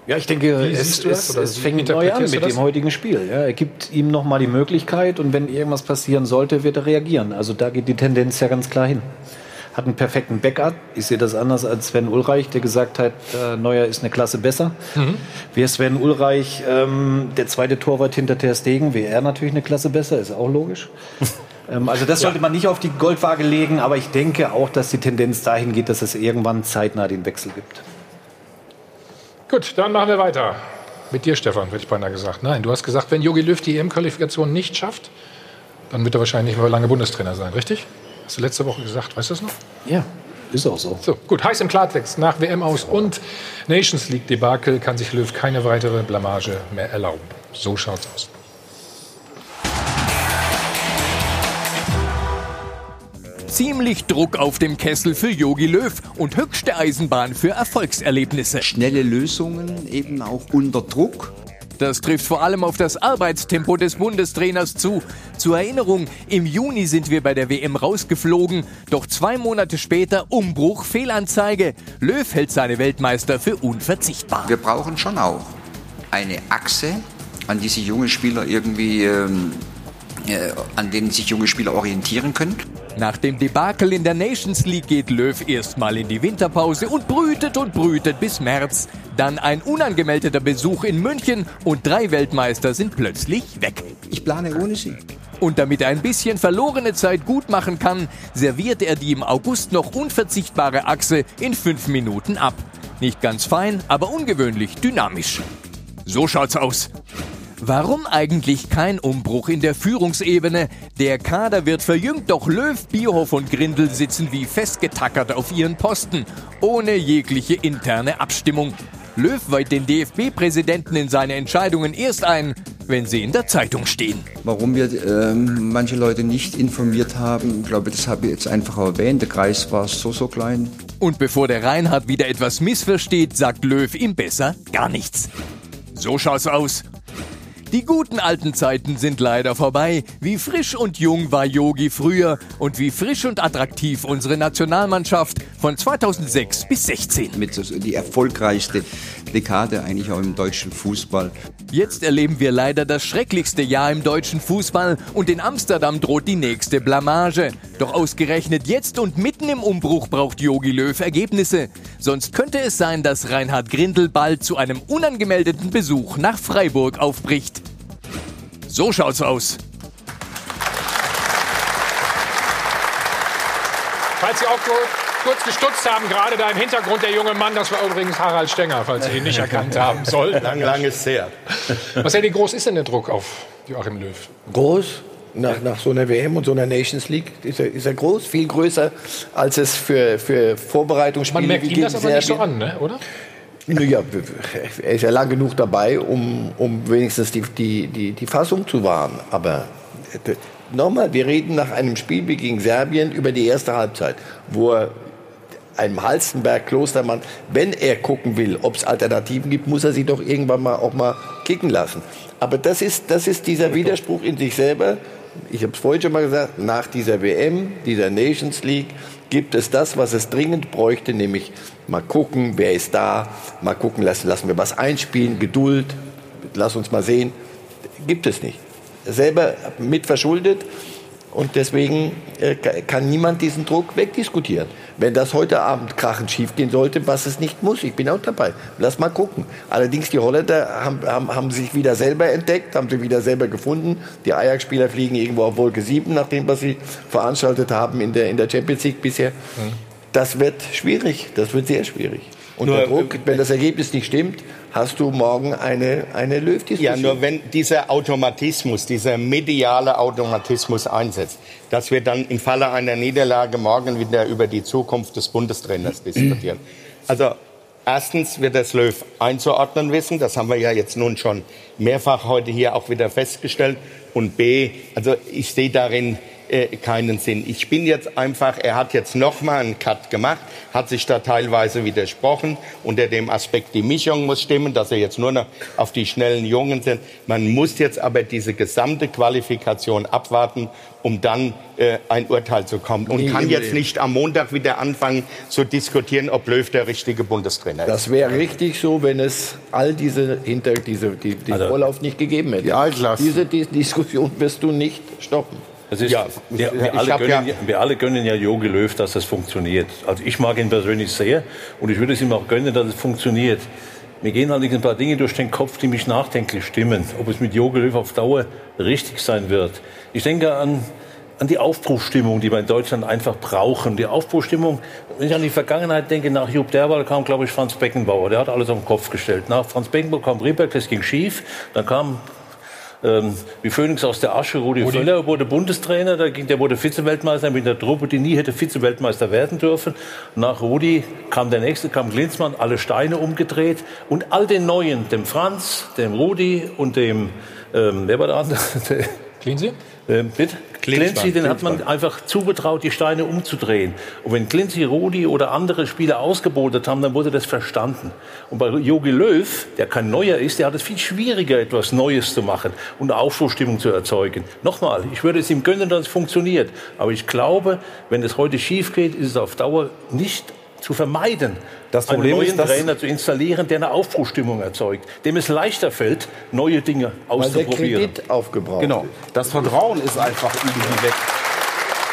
Ja, ich denke, es, es, es fängt neu an mit dem heutigen Spiel. Ja, er gibt ihm noch mal die Möglichkeit und wenn irgendwas passieren sollte, wird er reagieren. Also da geht die Tendenz ja ganz klar hin hat einen perfekten Backup. Ich sehe das anders als Sven Ulreich, der gesagt hat, äh, Neuer ist eine Klasse besser. Mhm. Wäre Sven Ulreich ähm, der zweite Torwart hinter Ter Stegen, wäre er natürlich eine Klasse besser, ist auch logisch. [laughs] ähm, also das sollte ja. man nicht auf die Goldwaage legen, aber ich denke auch, dass die Tendenz dahin geht, dass es irgendwann zeitnah den Wechsel gibt. Gut, dann machen wir weiter. Mit dir, Stefan, hätte ich beinahe gesagt. Nein, du hast gesagt, wenn Jogi Löw die EM-Qualifikation nicht schafft, dann wird er wahrscheinlich nicht mehr lange Bundestrainer sein, richtig? Hast du letzte Woche gesagt, weißt du das noch? Ja, ist auch so. So, gut, heiß im Klartext. Nach WM aus und Nations League Debakel kann sich Löw keine weitere Blamage mehr erlauben. So schaut's aus. Ziemlich Druck auf dem Kessel für Yogi Löw und höchste Eisenbahn für Erfolgserlebnisse. Schnelle Lösungen eben auch unter Druck. Das trifft vor allem auf das Arbeitstempo des Bundestrainers zu. Zur Erinnerung, im Juni sind wir bei der WM rausgeflogen, doch zwei Monate später Umbruch, Fehlanzeige. Löw hält seine Weltmeister für unverzichtbar. Wir brauchen schon auch eine Achse, an die sich junge Spieler irgendwie ähm, äh, an denen sich junge Spieler orientieren können. Nach dem Debakel in der Nations League geht Löw erstmal in die Winterpause und brütet und brütet bis März. Dann ein unangemeldeter Besuch in München und drei Weltmeister sind plötzlich weg. Ich plane ohne sie. Und damit er ein bisschen verlorene Zeit gut machen kann, serviert er die im August noch unverzichtbare Achse in fünf Minuten ab. Nicht ganz fein, aber ungewöhnlich dynamisch. So schaut's aus. Warum eigentlich kein Umbruch in der Führungsebene? Der Kader wird verjüngt, doch Löw, Bierhoff und Grindel sitzen wie festgetackert auf ihren Posten, ohne jegliche interne Abstimmung. Löw weiht den DFB-Präsidenten in seine Entscheidungen erst ein, wenn sie in der Zeitung stehen. Warum wir äh, manche Leute nicht informiert haben, ich glaube, das habe ich jetzt einfach erwähnt. Der Kreis war so, so klein. Und bevor der Reinhard wieder etwas missversteht, sagt Löw ihm besser gar nichts. So schaut's aus. Die guten alten Zeiten sind leider vorbei. Wie frisch und jung war Yogi früher und wie frisch und attraktiv unsere Nationalmannschaft von 2006 bis 16. Mit die erfolgreichste Dekade eigentlich auch im deutschen Fußball. Jetzt erleben wir leider das schrecklichste Jahr im deutschen Fußball und in Amsterdam droht die nächste Blamage. Doch ausgerechnet jetzt und mitten im Umbruch braucht Yogi Löw Ergebnisse. Sonst könnte es sein, dass Reinhard Grindel bald zu einem unangemeldeten Besuch nach Freiburg aufbricht. So schaut's aus. Falls Sie auch kurz gestutzt haben, gerade da im Hintergrund der junge Mann, das war übrigens Harald Stenger, falls Sie ihn nicht erkannt haben sollten. Lang, lang ist her. Was wie groß ist denn der Druck auf Joachim Löw? Groß. Nach, nach so einer WM und so einer Nations League ist er, ist er groß, viel größer, als es für, für Vorbereitungsspiele Man merkt ihm das aber nicht so an, ne? oder? Ja, er ist ja lang genug dabei, um, um wenigstens die, die, die, die Fassung zu wahren. Aber äh, nochmal, wir reden nach einem Spiel gegen Serbien über die erste Halbzeit, wo er einem Halstenberg, Klostermann, wenn er gucken will, ob es Alternativen gibt, muss er sie doch irgendwann mal auch mal kicken lassen. Aber das ist, das ist dieser Widerspruch in sich selber. Ich habe es vorhin schon mal gesagt, nach dieser WM, dieser Nations League, gibt es das, was es dringend bräuchte, nämlich mal gucken, wer ist da, mal gucken, lassen, lassen wir was einspielen, Geduld, lass uns mal sehen. Gibt es nicht. Selber mit verschuldet. Und deswegen äh, kann niemand diesen Druck wegdiskutieren. Wenn das heute Abend krachend schiefgehen sollte, was es nicht muss, ich bin auch dabei. Lass mal gucken. Allerdings, die Holländer haben, haben, haben sich wieder selber entdeckt, haben sie wieder selber gefunden. Die Ajax-Spieler fliegen irgendwo auf Wolke 7, nach dem, was sie veranstaltet haben in der, in der Champions League bisher. Mhm. Das wird schwierig, das wird sehr schwierig. Und der Druck, wenn das Ergebnis nicht stimmt, hast du morgen eine, eine Löw-Diskussion. Ja, nur wenn dieser Automatismus, dieser mediale Automatismus einsetzt, dass wir dann im Falle einer Niederlage morgen wieder über die Zukunft des Bundestrainers [clears throat] diskutieren. Also erstens wird das Löw einzuordnen wissen, das haben wir ja jetzt nun schon mehrfach heute hier auch wieder festgestellt. Und B, also ich sehe darin äh, keinen Sinn. Ich bin jetzt einfach, er hat jetzt noch mal einen Cut gemacht, hat sich da teilweise widersprochen. Unter dem Aspekt, die Mischung muss stimmen, dass er jetzt nur noch auf die schnellen Jungen sind. Man muss jetzt aber diese gesamte Qualifikation abwarten, um dann äh, ein Urteil zu kommen. Und kann jetzt nicht am Montag wieder anfangen zu diskutieren, ob Löw der richtige Bundestrainer ist. Das wäre richtig so, wenn es all diese hinter diese die, die also, Vorlauf nicht gegeben hätte. Ja, diese die Diskussion wirst du nicht stoppen. Ist, ja, wir, wir, alle gönnen, ja, wir alle gönnen ja Jogi Löw, dass das funktioniert. Also ich mag ihn persönlich sehr und ich würde es ihm auch gönnen, dass es funktioniert. Mir gehen allerdings ein paar Dinge durch den Kopf, die mich nachdenklich stimmen, ob es mit Jogi Löw auf Dauer richtig sein wird. Ich denke an, an die Aufbruchstimmung, die wir in Deutschland einfach brauchen. Die Aufbruchstimmung, wenn ich an die Vergangenheit denke, nach Jupp Derwal kam, glaube ich, Franz Beckenbauer. Der hat alles auf den Kopf gestellt. Nach Franz Beckenbauer kam Rieberg, das ging schief. Dann kam ähm, wie Phoenix aus der Asche. Rudi, Rudi. Völler wurde Bundestrainer, der, ging, der wurde Vize-Weltmeister mit einer Truppe, die nie hätte Vize-Weltmeister werden dürfen. Nach Rudi kam der nächste, kam Klinsmann, alle Steine umgedreht. Und all den Neuen, dem Franz, dem Rudi und dem, ähm, wer war der andere? [laughs] Klinsi? Ähm, bitte? Clancy, den hat man einfach zugetraut, die Steine umzudrehen. Und wenn Clancy, Rudi oder andere Spieler ausgebotet haben, dann wurde das verstanden. Und bei Jogi Löw, der kein Neuer ist, der hat es viel schwieriger, etwas Neues zu machen und Aufbruchstimmung zu erzeugen. Nochmal, ich würde es ihm gönnen, dass es funktioniert. Aber ich glaube, wenn es heute schief geht, ist es auf Dauer nicht zu vermeiden, das Problem einen neuen ist, Trainer zu installieren, der eine Aufbruchstimmung erzeugt, dem es leichter fällt, neue Dinge auszuprobieren. Weil der Kredit aufgebraucht Genau, das Vertrauen ist einfach irgendwie weg.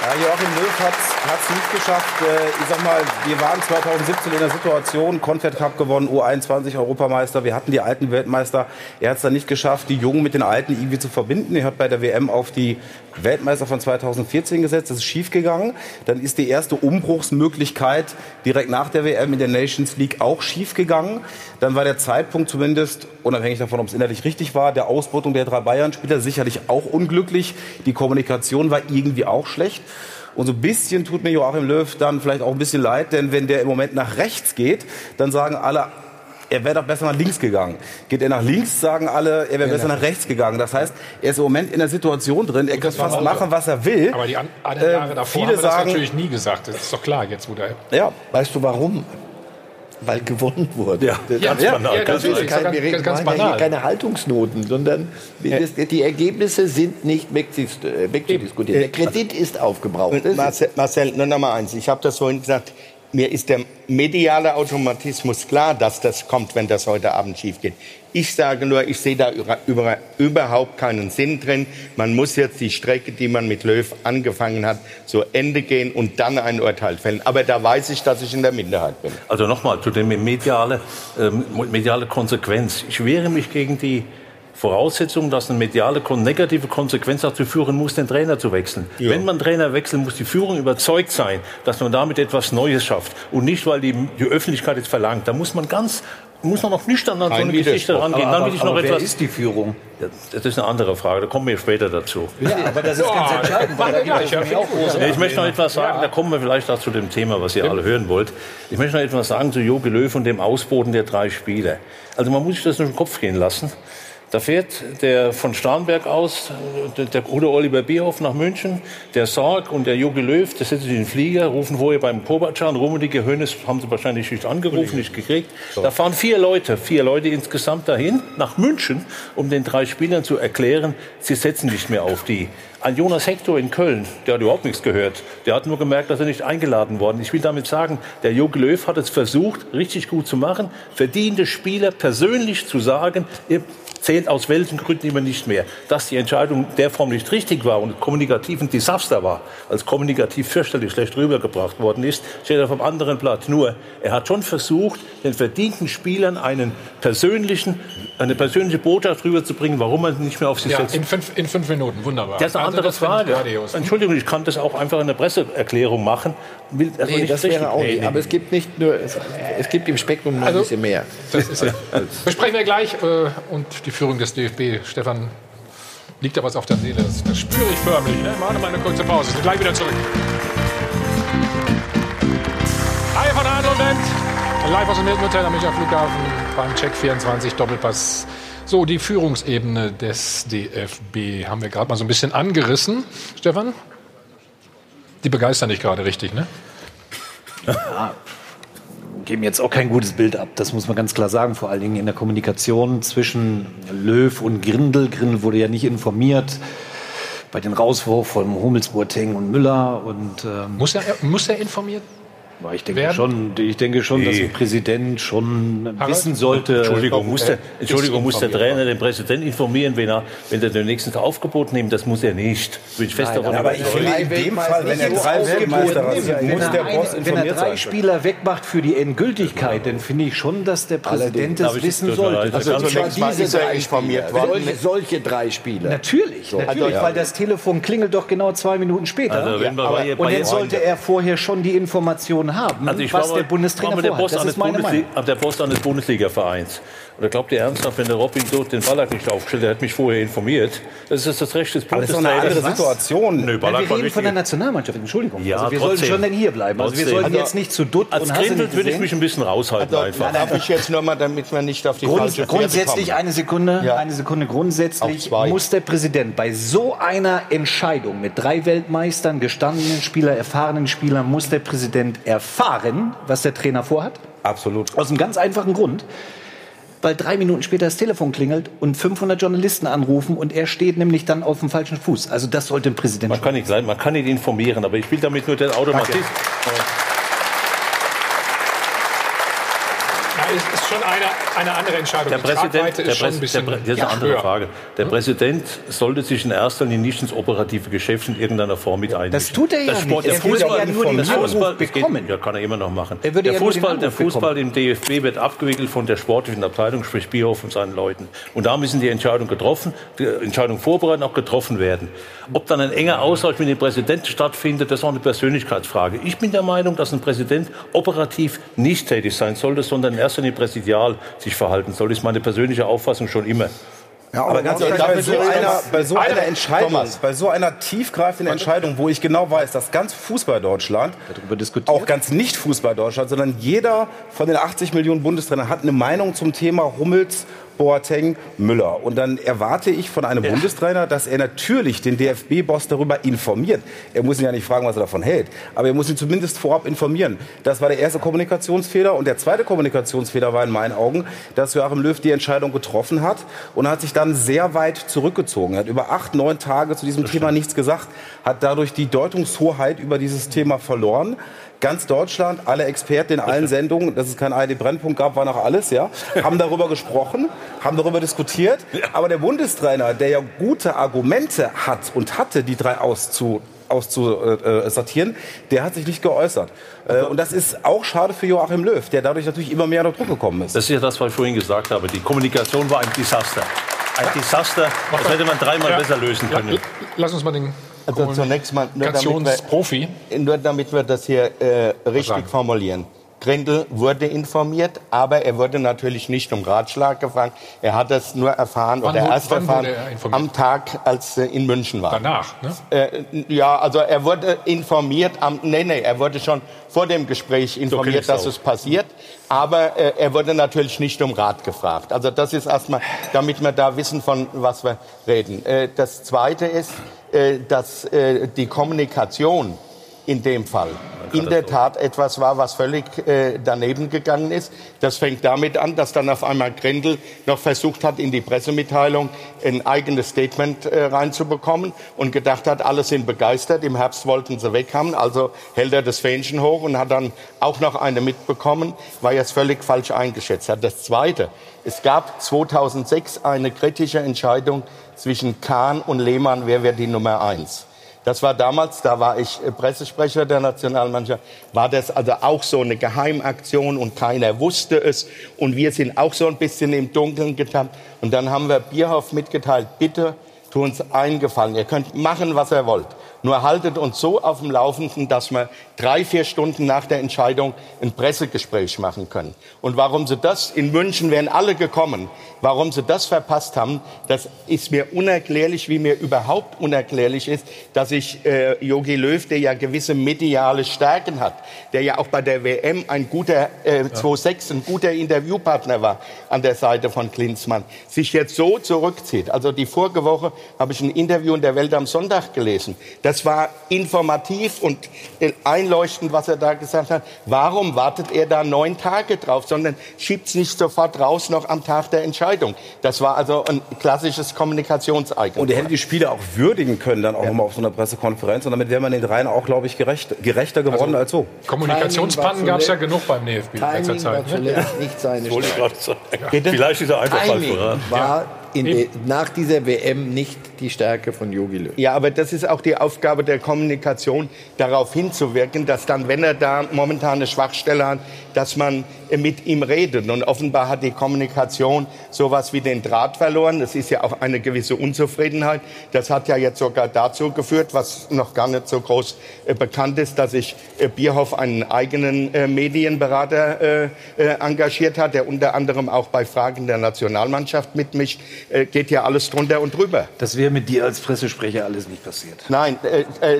Ja, Joachim Löw hat es nicht geschafft. Äh, ich sag mal, wir waren 2017 in der Situation, Confed Cup gewonnen, U21 Europameister. Wir hatten die alten Weltmeister. Er hat es dann nicht geschafft, die Jungen mit den Alten irgendwie zu verbinden. Er hat bei der WM auf die Weltmeister von 2014 gesetzt. Das ist schiefgegangen. Dann ist die erste Umbruchsmöglichkeit direkt nach der WM in der Nations League auch schiefgegangen. Dann war der Zeitpunkt zumindest, unabhängig davon, ob es innerlich richtig war, der Ausbeutung der drei Bayern-Spieler sicherlich auch unglücklich. Die Kommunikation war irgendwie auch schlecht. Und so ein bisschen tut mir Joachim Löw dann vielleicht auch ein bisschen leid, denn wenn der im Moment nach rechts geht, dann sagen alle, er wäre doch besser nach links gegangen. Geht er nach links, sagen alle, er wäre besser nach rechts gegangen. Das heißt, er ist im Moment in der Situation drin, er kann fast machen, was er will. Aber die anderen Jahre davor viele haben wir das sagen, natürlich nie gesagt. Das ist doch klar, jetzt wo der... Ja, weißt du warum? Weil gewonnen wurde. Ja, ja, ganz ja, banal. Ja, ganz, ist kein, wir reden ganz banal. keine Haltungsnoten, sondern das, die Ergebnisse sind nicht wegzudiskutieren. Der Kredit ist aufgebraucht. Marcel, Marcel, nur noch mal eins. Ich habe das vorhin gesagt mir ist der mediale Automatismus klar, dass das kommt, wenn das heute Abend schief geht. Ich sage nur, ich sehe da über, über, überhaupt keinen Sinn drin. Man muss jetzt die Strecke, die man mit Löw angefangen hat, zu Ende gehen und dann ein Urteil fällen. Aber da weiß ich, dass ich in der Minderheit bin. Also nochmal zu der mediale, äh, mediale Konsequenz. Ich wehre mich gegen die Voraussetzung, dass eine mediale negative Konsequenz dazu führen muss, den Trainer zu wechseln. Ja. Wenn man Trainer wechselt, muss die Führung überzeugt sein, dass man damit etwas Neues schafft und nicht, weil die, die Öffentlichkeit es verlangt. Da muss man ganz muss man noch nüchtern an so eine Geschichte rangehen. Dann will ich noch aber etwas. Wer ist die Führung? Ja, das ist eine andere Frage. Da kommen wir später dazu. Ja, aber das ist ganz entscheidend. Weil da ich, ja, ich möchte noch etwas sagen. Da kommen wir vielleicht auch zu dem Thema, was ihr alle hören wollt. Ich möchte noch etwas sagen zu Jogi Löw und dem Ausboten der drei Spiele. Also man muss sich das durch den Kopf gehen lassen. Da fährt der von Starnberg aus, der, der gute Oliver Bierhoff nach München, der Sorg und der Jogi Löw, der setzen sich in den Flieger, rufen vorher beim Kovacan, Rummenigge, Hönes haben sie wahrscheinlich nicht angerufen, nicht gekriegt. Da fahren vier Leute, vier Leute insgesamt dahin, nach München, um den drei Spielern zu erklären, sie setzen nicht mehr auf die. Ein Jonas Hector in Köln, der hat überhaupt nichts gehört. Der hat nur gemerkt, dass er nicht eingeladen worden. Ich will damit sagen, der Jogi Löw hat es versucht, richtig gut zu machen, verdiente Spieler persönlich zu sagen, ihr zählt aus welchen Gründen immer nicht mehr. Dass die Entscheidung der Form nicht richtig war und kommunikativ ein Desaster war, als kommunikativ fürchterlich schlecht rübergebracht worden ist, steht auf einem anderen Blatt. Nur, er hat schon versucht, den verdienten Spielern einen persönlichen, eine persönliche Botschaft rüberzubringen, warum man nicht mehr auf sie ja, setzt. In fünf, in fünf Minuten, wunderbar. Das ist eine also andere Frage. Entschuldigung, ich kann das auch einfach in der Presseerklärung machen. Will, das nee, das wäre auch nicht. Aber es gibt nicht nur, es, es gibt im Spektrum noch also, ein bisschen mehr. Das ist, [laughs] besprechen wir gleich. Äh, und die Führung des DFB, Stefan, liegt da was auf der Seele? Das, das spüre ich förmlich. Ne? Machen wir eine kurze Pause. Sind gleich wieder zurück. Hi von Adel. Live aus dem Hilton Hotel am Münchner Flughafen beim Check 24 Doppelpass. So, die Führungsebene des DFB haben wir gerade mal so ein bisschen angerissen. Stefan? Die begeistern dich gerade richtig, ne? Ja, geben jetzt auch kein gutes Bild ab. Das muss man ganz klar sagen. Vor allen Dingen in der Kommunikation zwischen Löw und Grindel. Grindel wurde ja nicht informiert bei den Rauswurf von Hummels, Boateng und Müller. Und, ähm, muss, er, muss er informiert ich denke werden? schon, ich denke schon, dass ein Präsident schon Harald? wissen sollte. Entschuldigung, muss der, Entschuldigung, muss der Trainer den Präsidenten informieren, wenn er, wenn er den nächsten Aufgebot nimmt? Das muss er nicht. Bin ich fest Nein, davon aber ich finde in dem Fall, wenn er drei Weltmeister muss der Boss informiert Wenn er drei Spieler wegmacht für die Endgültigkeit, dann finde ich schon, dass der Präsident das wissen sollte. Also, also diese drei informiert worden. Solche drei Spieler. Natürlich, natürlich, weil das Telefon klingelt doch genau zwei Minuten später. Also, und dann sollte er vorher schon die Information Informationen haben, also ich was war, der Bundestrainer war der Boss, das ist meine Meinung. der Boss eines Bundesliga-Vereins. Oder glaubt ihr ernsthaft, wenn der Robin so den Ballack nicht aufgestellt hat, hat mich vorher informiert? Das ist das Recht des Bundestrainers. das ist eine andere Situation. Nö, Ballack wir reden von der Nationalmannschaft, Entschuldigung. Ja, also wir trotzdem. sollten schon denn hier bleiben. Also wir sollten jetzt nicht zu dutt Als Grindelt würde ich mich ein bisschen raushalten also, einfach. Darf ich jetzt nur mal, damit wir nicht auf die Grund, falsche Grundsätzlich eine Sekunde, ja. eine Sekunde. Grundsätzlich muss der Präsident bei so einer Entscheidung mit drei Weltmeistern, gestandenen Spielern, erfahrenen Spielern, muss der Präsident erfahren, was der Trainer vorhat? Absolut. Aus einem ganz einfachen Grund weil drei Minuten später das Telefon klingelt und 500 Journalisten anrufen und er steht nämlich dann auf dem falschen Fuß. Also das sollte ein Präsident Man kann nicht sein, man kann ihn informieren, aber ich will damit nur den Automatismus ist, ist schon eine, eine andere Entscheidung. Der Präsident, der, Prä der, das ist eine andere höher. Frage. Der hm? Präsident sollte sich in erster Linie nicht ins operative Geschäft in irgendeiner Form mit einmischen. Das tut er ja Sport, nicht. Der Fußball, ja nur den Fußball bekommen. ja, kann er immer noch machen. der, ja Fußball, der Fußball im DFB wird abgewickelt von der sportlichen Abteilung, sprich Bierhof und seinen Leuten. Und da müssen die Entscheidungen getroffen, die Entscheidungen vorbereiten, auch getroffen werden. Ob dann ein enger Austausch mit dem Präsidenten stattfindet, das ist auch eine Persönlichkeitsfrage. Ich bin der Meinung, dass ein Präsident operativ nicht tätig sein sollte, sondern in erster Linie präsidial sich verhalten soll. Das ist meine persönliche Auffassung schon immer. Ja, aber, aber ganz ehrlich, bei so, einer, bei so einer Entscheidung, Thomas. bei so einer tiefgreifenden Entscheidung, wo ich genau weiß, dass ganz Fußball Deutschland, auch ganz nicht Fußball Deutschland, sondern jeder von den 80 Millionen Bundestrainern hat eine Meinung zum Thema Hummels Boateng, Müller. Und dann erwarte ich von einem ja. Bundestrainer, dass er natürlich den DFB-Boss darüber informiert. Er muss ihn ja nicht fragen, was er davon hält, aber er muss ihn zumindest vorab informieren. Das war der erste Kommunikationsfehler. Und der zweite Kommunikationsfehler war in meinen Augen, dass Joachim Löw die Entscheidung getroffen hat und hat sich dann sehr weit zurückgezogen. Er hat über acht, neun Tage zu diesem Thema nichts gesagt, hat dadurch die Deutungshoheit über dieses Thema verloren ganz Deutschland, alle Experten in allen [laughs] Sendungen, dass es keinen ARD-Brennpunkt gab, war noch alles, ja, haben darüber gesprochen, haben darüber diskutiert. Aber der Bundestrainer, der ja gute Argumente hat und hatte, die drei auszu auszusortieren, der hat sich nicht geäußert. Äh, und das ist auch schade für Joachim Löw, der dadurch natürlich immer mehr unter Druck gekommen ist. Das ist ja das, was ich vorhin gesagt habe. Die Kommunikation war ein Desaster. Ein Desaster, das hätte man dreimal ja. besser lösen können. Lass uns mal den also zunächst mal nur damit, wir, nur damit wir das hier äh, richtig formulieren. Grindel wurde informiert, aber er wurde natürlich nicht um Ratschlag gefragt. Er hat das nur erfahren wann, oder erst erfahren am Tag, als er in München war. Danach, ne? Äh, ja, also er wurde informiert am, nee, nee, er wurde schon vor dem Gespräch informiert, so dass es passiert. Aber äh, er wurde natürlich nicht um Rat gefragt. Also das ist erstmal, damit wir da wissen, von was wir reden. Äh, das Zweite ist, äh, dass äh, die Kommunikation in dem Fall in der Tat etwas war, was völlig äh, daneben gegangen ist. Das fängt damit an, dass dann auf einmal Grendel noch versucht hat, in die Pressemitteilung ein eigenes Statement äh, reinzubekommen und gedacht hat, alle sind begeistert. Im Herbst wollten sie weg haben, also hält er das Fähnchen hoch und hat dann auch noch eine mitbekommen, weil er es völlig falsch eingeschätzt hat. Das Zweite, es gab 2006 eine kritische Entscheidung zwischen Kahn und Lehmann, wer wird die Nummer eins. Das war damals, da war ich äh, Pressesprecher der Nationalmannschaft, war das also auch so eine Geheimaktion und keiner wusste es. Und wir sind auch so ein bisschen im Dunkeln getappt. Und dann haben wir Bierhoff mitgeteilt, bitte tu uns eingefallen. Ihr könnt machen, was ihr wollt. Nur haltet uns so auf dem Laufenden, dass wir drei, vier Stunden nach der Entscheidung ein Pressegespräch machen können. Und warum sie das, in München wären alle gekommen, warum sie das verpasst haben, das ist mir unerklärlich, wie mir überhaupt unerklärlich ist, dass ich äh, Jogi Löw, der ja gewisse mediale Stärken hat, der ja auch bei der WM ein guter äh, 2-6, ein guter Interviewpartner war an der Seite von Klinsmann, sich jetzt so zurückzieht. Also die vorige Woche habe ich ein Interview in der Welt am Sonntag gelesen. Das war informativ und einleuchtend, was er da gesagt hat. Warum wartet er da neun Tage drauf, sondern schiebt es nicht sofort raus noch am Tag der Entscheidung? Das war also ein klassisches Kommunikationseigen. Und er hätte die Spieler auch würdigen können, dann auch ja. mal auf so einer Pressekonferenz. Und damit wäre man den dreien auch, glaube ich, gerecht, gerechter geworden also, als so. Kommunikationspannen gab es ja genug beim NFB in letzter Zeit. Ne? Nicht seine Stärke. Vielleicht ist er einfach falsch war de, nach dieser WM nicht die Stärke von Jogi Löw. Ja, aber das ist auch die Aufgabe der Kommunikation, darauf hinzuwirken, dass dann, wenn er da momentan eine Schwachstelle hat, dass man mit ihm redet. Und offenbar hat die Kommunikation sowas wie den Draht verloren. Das ist ja auch eine gewisse Unzufriedenheit. Das hat ja jetzt sogar dazu geführt, was noch gar nicht so groß äh, bekannt ist, dass sich äh, Bierhoff einen eigenen äh, Medienberater engagiert hat, der unter anderem auch bei Fragen der Nationalmannschaft mitmischt. Geht ja alles drunter und drüber. Das wäre mit dir als Pressesprecher alles nicht passiert. Nein,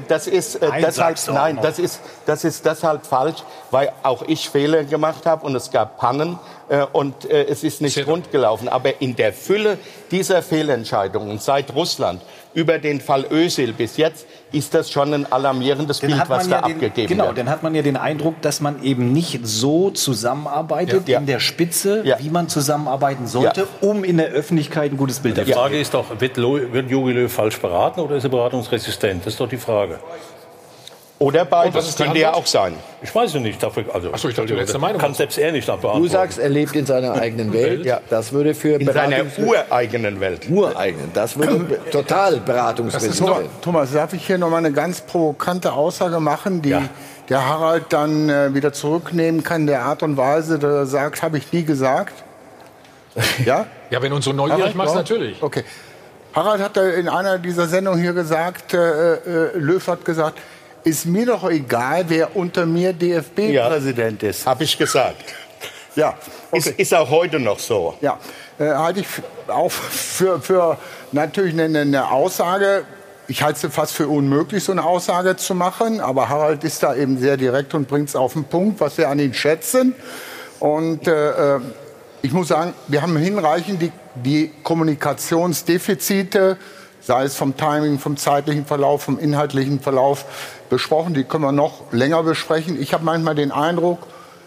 das ist deshalb, nein, das ist, das ist deshalb falsch, weil auch ich Fehler gemacht habe und es gab Pannen äh, und äh, es ist nicht rund gelaufen. Aber in der Fülle dieser Fehlentscheidungen seit Russland über den Fall Ösil bis jetzt ist das schon ein alarmierendes dann Bild, was da ja abgegeben den, genau, wird. Genau, dann hat man ja den Eindruck, dass man eben nicht so zusammenarbeitet ja. in der Spitze, ja. wie man zusammenarbeiten sollte, um in der Öffentlichkeit ein gutes Bild zu haben. Die Frage ist doch, wird, wird Jogi Löw falsch beraten oder ist er beratungsresistent? Das ist doch die Frage. Oder beides. Das könnte ja auch sein. Ich weiß es nicht. Dafür, also, Achso, ich dachte, die letzte Meinung. Kann selbst er nicht beantworten. Du sagst, er lebt in seiner eigenen Welt. Ja. Das würde für in seiner ureigenen Welt. Ureigenen. Das würde [laughs] total beratungsresistent sein. Thomas, darf ich hier noch mal eine ganz provokante Aussage machen, die ja. der Harald dann äh, wieder zurücknehmen kann, der Art und Weise, dass er sagt, habe ich nie gesagt? Ja? [laughs] Ja, wenn uns so neugierig machst, natürlich. Okay. Harald hat in einer dieser Sendungen hier gesagt, äh, äh, Löw hat gesagt, ist mir doch egal, wer unter mir DFB-Präsident ja, ist. Habe ich gesagt. Ja, okay. ist, ist, auch heute noch so. Ja, äh, halte ich auch für, für natürlich eine, eine Aussage. Ich halte es fast für unmöglich, so eine Aussage zu machen. Aber Harald ist da eben sehr direkt und bringt es auf den Punkt, was wir an ihn schätzen. Und äh, äh ich muss sagen, wir haben hinreichend die, die Kommunikationsdefizite sei es vom Timing, vom zeitlichen Verlauf, vom inhaltlichen Verlauf besprochen. Die können wir noch länger besprechen. Ich habe manchmal den Eindruck,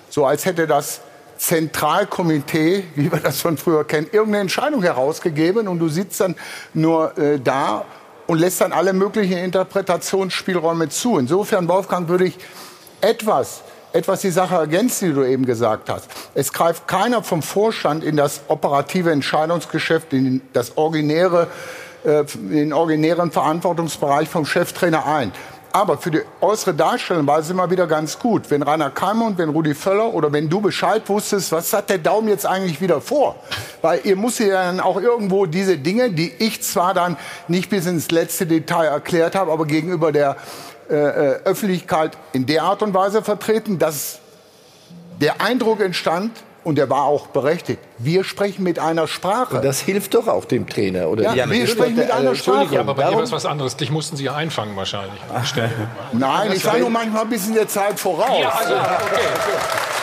so als hätte das Zentralkomitee, [laughs] wie wir das von früher kennen, irgendeine Entscheidung herausgegeben und du sitzt dann nur äh, da und lässt dann alle möglichen Interpretationsspielräume zu. Insofern, Wolfgang, würde ich etwas etwas die Sache ergänzen, die du eben gesagt hast. Es greift keiner vom Vorstand in das operative Entscheidungsgeschäft, in das originäre äh, den originären Verantwortungsbereich vom Cheftrainer ein. Aber für die äußere Darstellung war es immer wieder ganz gut. Wenn Rainer Keimer und wenn Rudi Völler oder wenn du Bescheid wusstest, was hat der Daumen jetzt eigentlich wieder vor? Weil ihr muss ja dann auch irgendwo diese Dinge, die ich zwar dann nicht bis ins letzte Detail erklärt habe, aber gegenüber der äh, äh Öffentlichkeit in der Art und Weise vertreten, dass der Eindruck entstand, und der war auch berechtigt. Wir sprechen mit einer Sprache. Und das hilft doch auch dem Trainer, oder? Ja, wir sprechen mit einer Sprache. Ja, aber bei dir war es was anderes. Dich mussten sie ja einfangen wahrscheinlich. Nein, ich war nur manchmal ein bisschen der Zeit voraus. Ja, also, okay.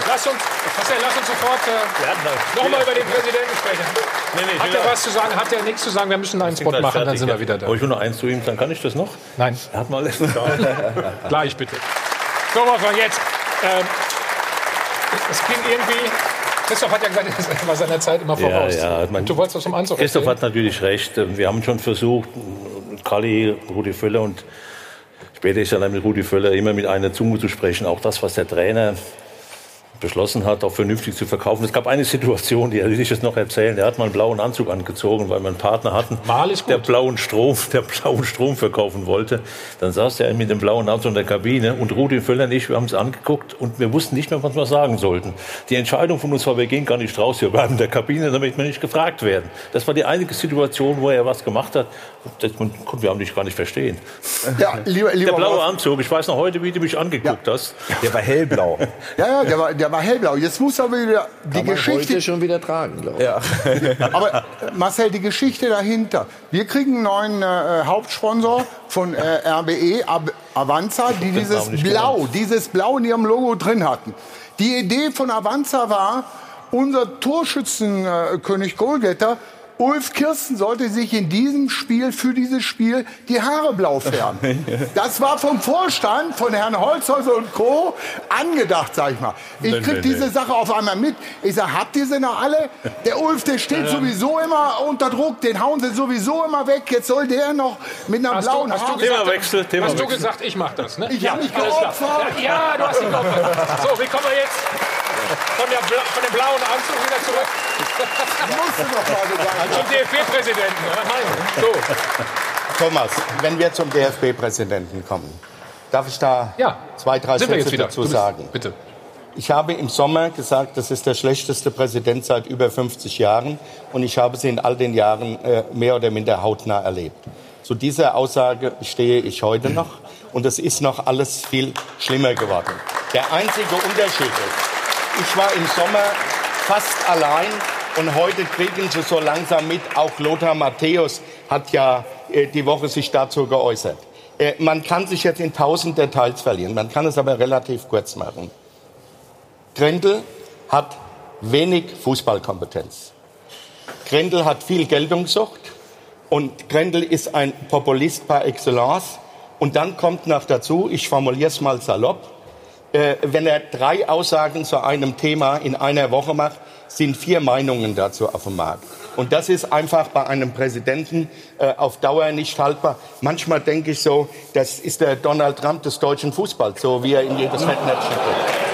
Lass uns, Marcel, lass uns sofort äh, nochmal über den Präsidenten sprechen. Nee, nee, hat er was zu sagen? Hat er nichts zu sagen? Wir müssen einen Spot machen, dann sind wir wieder da. Aber ich will noch eins zu ihm, dann kann ich das noch? Nein. Er hat mal Gleich bitte. So, Wolfgang, jetzt. Ähm, es ging irgendwie Christoph hat ja gesagt, er war seiner Zeit immer voraus. Ja, ja, du wolltest was zum Anzug Christoph erzählen? hat natürlich recht. Wir haben schon versucht, Kali, Rudi Völler und später ist ja dann mit Rudi Völler immer mit einer Zunge zu sprechen. Auch das, was der Trainer beschlossen hat, auch vernünftig zu verkaufen. Es gab eine Situation, die will ich jetzt noch erzählen. Der hat mal einen blauen Anzug angezogen, weil wir einen Partner hatten, der blauen Strom, [laughs] der blauen Strom verkaufen wollte. Dann saß er mit dem blauen Anzug in der Kabine und Rudi Völler und ich, wir haben es angeguckt und wir wussten nicht mehr, was wir sagen sollten. Die Entscheidung von uns war, wir gehen gar nicht raus, wir bleiben in der Kabine, damit wir nicht gefragt werden. Das war die einzige Situation, wo er was gemacht hat. Das konnten wir nicht gar nicht verstehen. Ja, lieber, lieber der blaue Anzug, ich weiß noch heute, wie du mich angeguckt ja. hast. Der war hellblau. ja, ja, der war, der war hellblau. Jetzt muss aber wieder die Kann Geschichte heute schon wieder tragen, glaube ich. Ja. [laughs] aber äh, Marcel, die Geschichte dahinter. Wir kriegen einen neuen äh, Hauptsponsor von äh, RBE, Avanza, die dieses Blau, dieses Blau in ihrem Logo drin hatten. Die Idee von Avanza war, unser Torschützenkönig äh, Goalgetter Ulf Kirsten sollte sich in diesem Spiel, für dieses Spiel, die Haare blau färben. [laughs] Das war vom Vorstand, von Herrn Holzhäuser und Co. angedacht, sag ich mal. Ich krieg diese Sache auf einmal mit. Ich sag, habt ihr sie noch alle? Der Ulf, der steht sowieso immer unter Druck, den hauen sie sowieso immer weg. Jetzt soll der noch mit einer hast blauen du, hast Haare... Du gesagt, Themawechsel, Themawechsel. Hast du gesagt, ich mach das, ne? Ich ja, hab mich geopfert. Ja, du hast dich geopfert. So, wie kommen wir jetzt von, der, von dem blauen Anzug wieder zurück? Musst du noch mal gesagt zum DFB-Präsidenten. So. Thomas, wenn wir zum DFB-Präsidenten kommen, darf ich da ja. zwei, drei Sind Sätze dazu bist, sagen? Bitte. Ich habe im Sommer gesagt, das ist der schlechteste Präsident seit über 50 Jahren. Und ich habe sie in all den Jahren äh, mehr oder minder hautnah erlebt. Zu dieser Aussage stehe ich heute noch. Und es ist noch alles viel schlimmer geworden. Der einzige Unterschied ist, ich war im Sommer fast allein und heute kriegen Sie so langsam mit, auch Lothar Matthäus hat ja äh, die Woche sich dazu geäußert. Äh, man kann sich jetzt in tausend Details verlieren, man kann es aber relativ kurz machen. Grendel hat wenig Fußballkompetenz. Grendel hat viel Geltungssucht und Grendel ist ein Populist par excellence. Und dann kommt noch dazu, ich formuliere es mal salopp, äh, wenn er drei Aussagen zu einem Thema in einer Woche macht, sind vier Meinungen dazu auf dem Markt. Und das ist einfach bei einem Präsidenten äh, auf Dauer nicht haltbar. Manchmal denke ich so, das ist der Donald Trump des deutschen Fußballs, so wie er in jedes Fettnäpfchen tritt.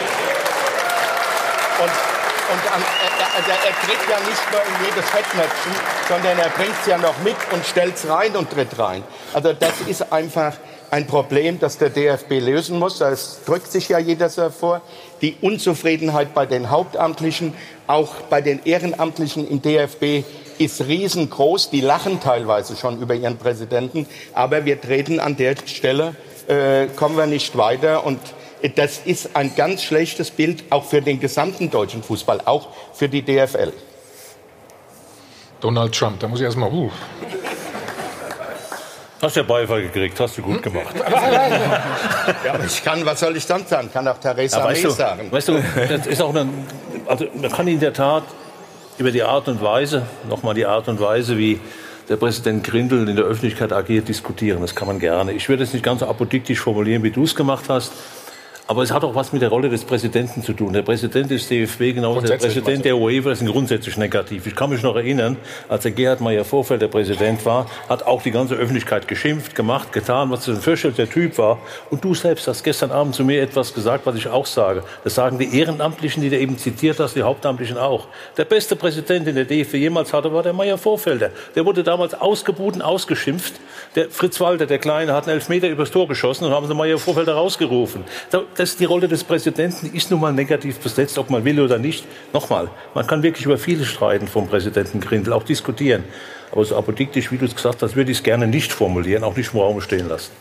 Und, und an, er, er, er tritt ja nicht nur in jedes Fettnäpfchen, sondern er bringt es ja noch mit und stellt es rein und tritt rein. Also das ist einfach ein Problem, das der DFB lösen muss. Das drückt sich ja jeder so vor. Die Unzufriedenheit bei den Hauptamtlichen, auch bei den Ehrenamtlichen im DFB ist riesengroß. Die lachen teilweise schon über ihren Präsidenten. Aber wir treten an der Stelle, äh, kommen wir nicht weiter. Und das ist ein ganz schlechtes Bild auch für den gesamten deutschen Fußball, auch für die DFL. Donald Trump, da muss ich erstmal. Uh. Hast ja Beifall gekriegt, hast du gut gemacht. [laughs] ja, ich kann, was soll ich sonst sagen? Kann auch Theresa ja, May sagen. Weißt du, das ist auch eine, also man kann in der Tat über die Art und Weise, nochmal die Art und Weise, wie der Präsident Grindel in der Öffentlichkeit agiert, diskutieren. Das kann man gerne. Ich würde es nicht ganz so apodiktisch formulieren, wie du es gemacht hast. Aber es hat auch was mit der Rolle des Präsidenten zu tun. Der Präsident des DFB, genau der Präsident der UEFA, ist grundsätzlich negativ. Ich kann mich noch erinnern, als der Gerhard Meyer Vorfeld der Präsident war, hat auch die ganze Öffentlichkeit geschimpft, gemacht, getan, was für ein fürchterlicher Typ war. Und du selbst hast gestern Abend zu mir etwas gesagt, was ich auch sage. Das sagen die Ehrenamtlichen, die du eben zitiert hast, die Hauptamtlichen auch. Der beste Präsident, den der DFB jemals hatte, war der Meyer Vorfelder. Der wurde damals ausgebuht und ausgeschimpft. Der Fritz Walter, der Kleine, hat einen Elfmeter übers Tor geschossen und haben sie Meyer Vorfelder rausgerufen das, die Rolle des Präsidenten ist nun mal negativ besetzt, ob man will oder nicht. Nochmal, man kann wirklich über viele streiten vom Präsidenten Grindel, auch diskutieren. Aber so apodiktisch, wie du es gesagt hast, würde ich es gerne nicht formulieren, auch nicht im Raum stehen lassen.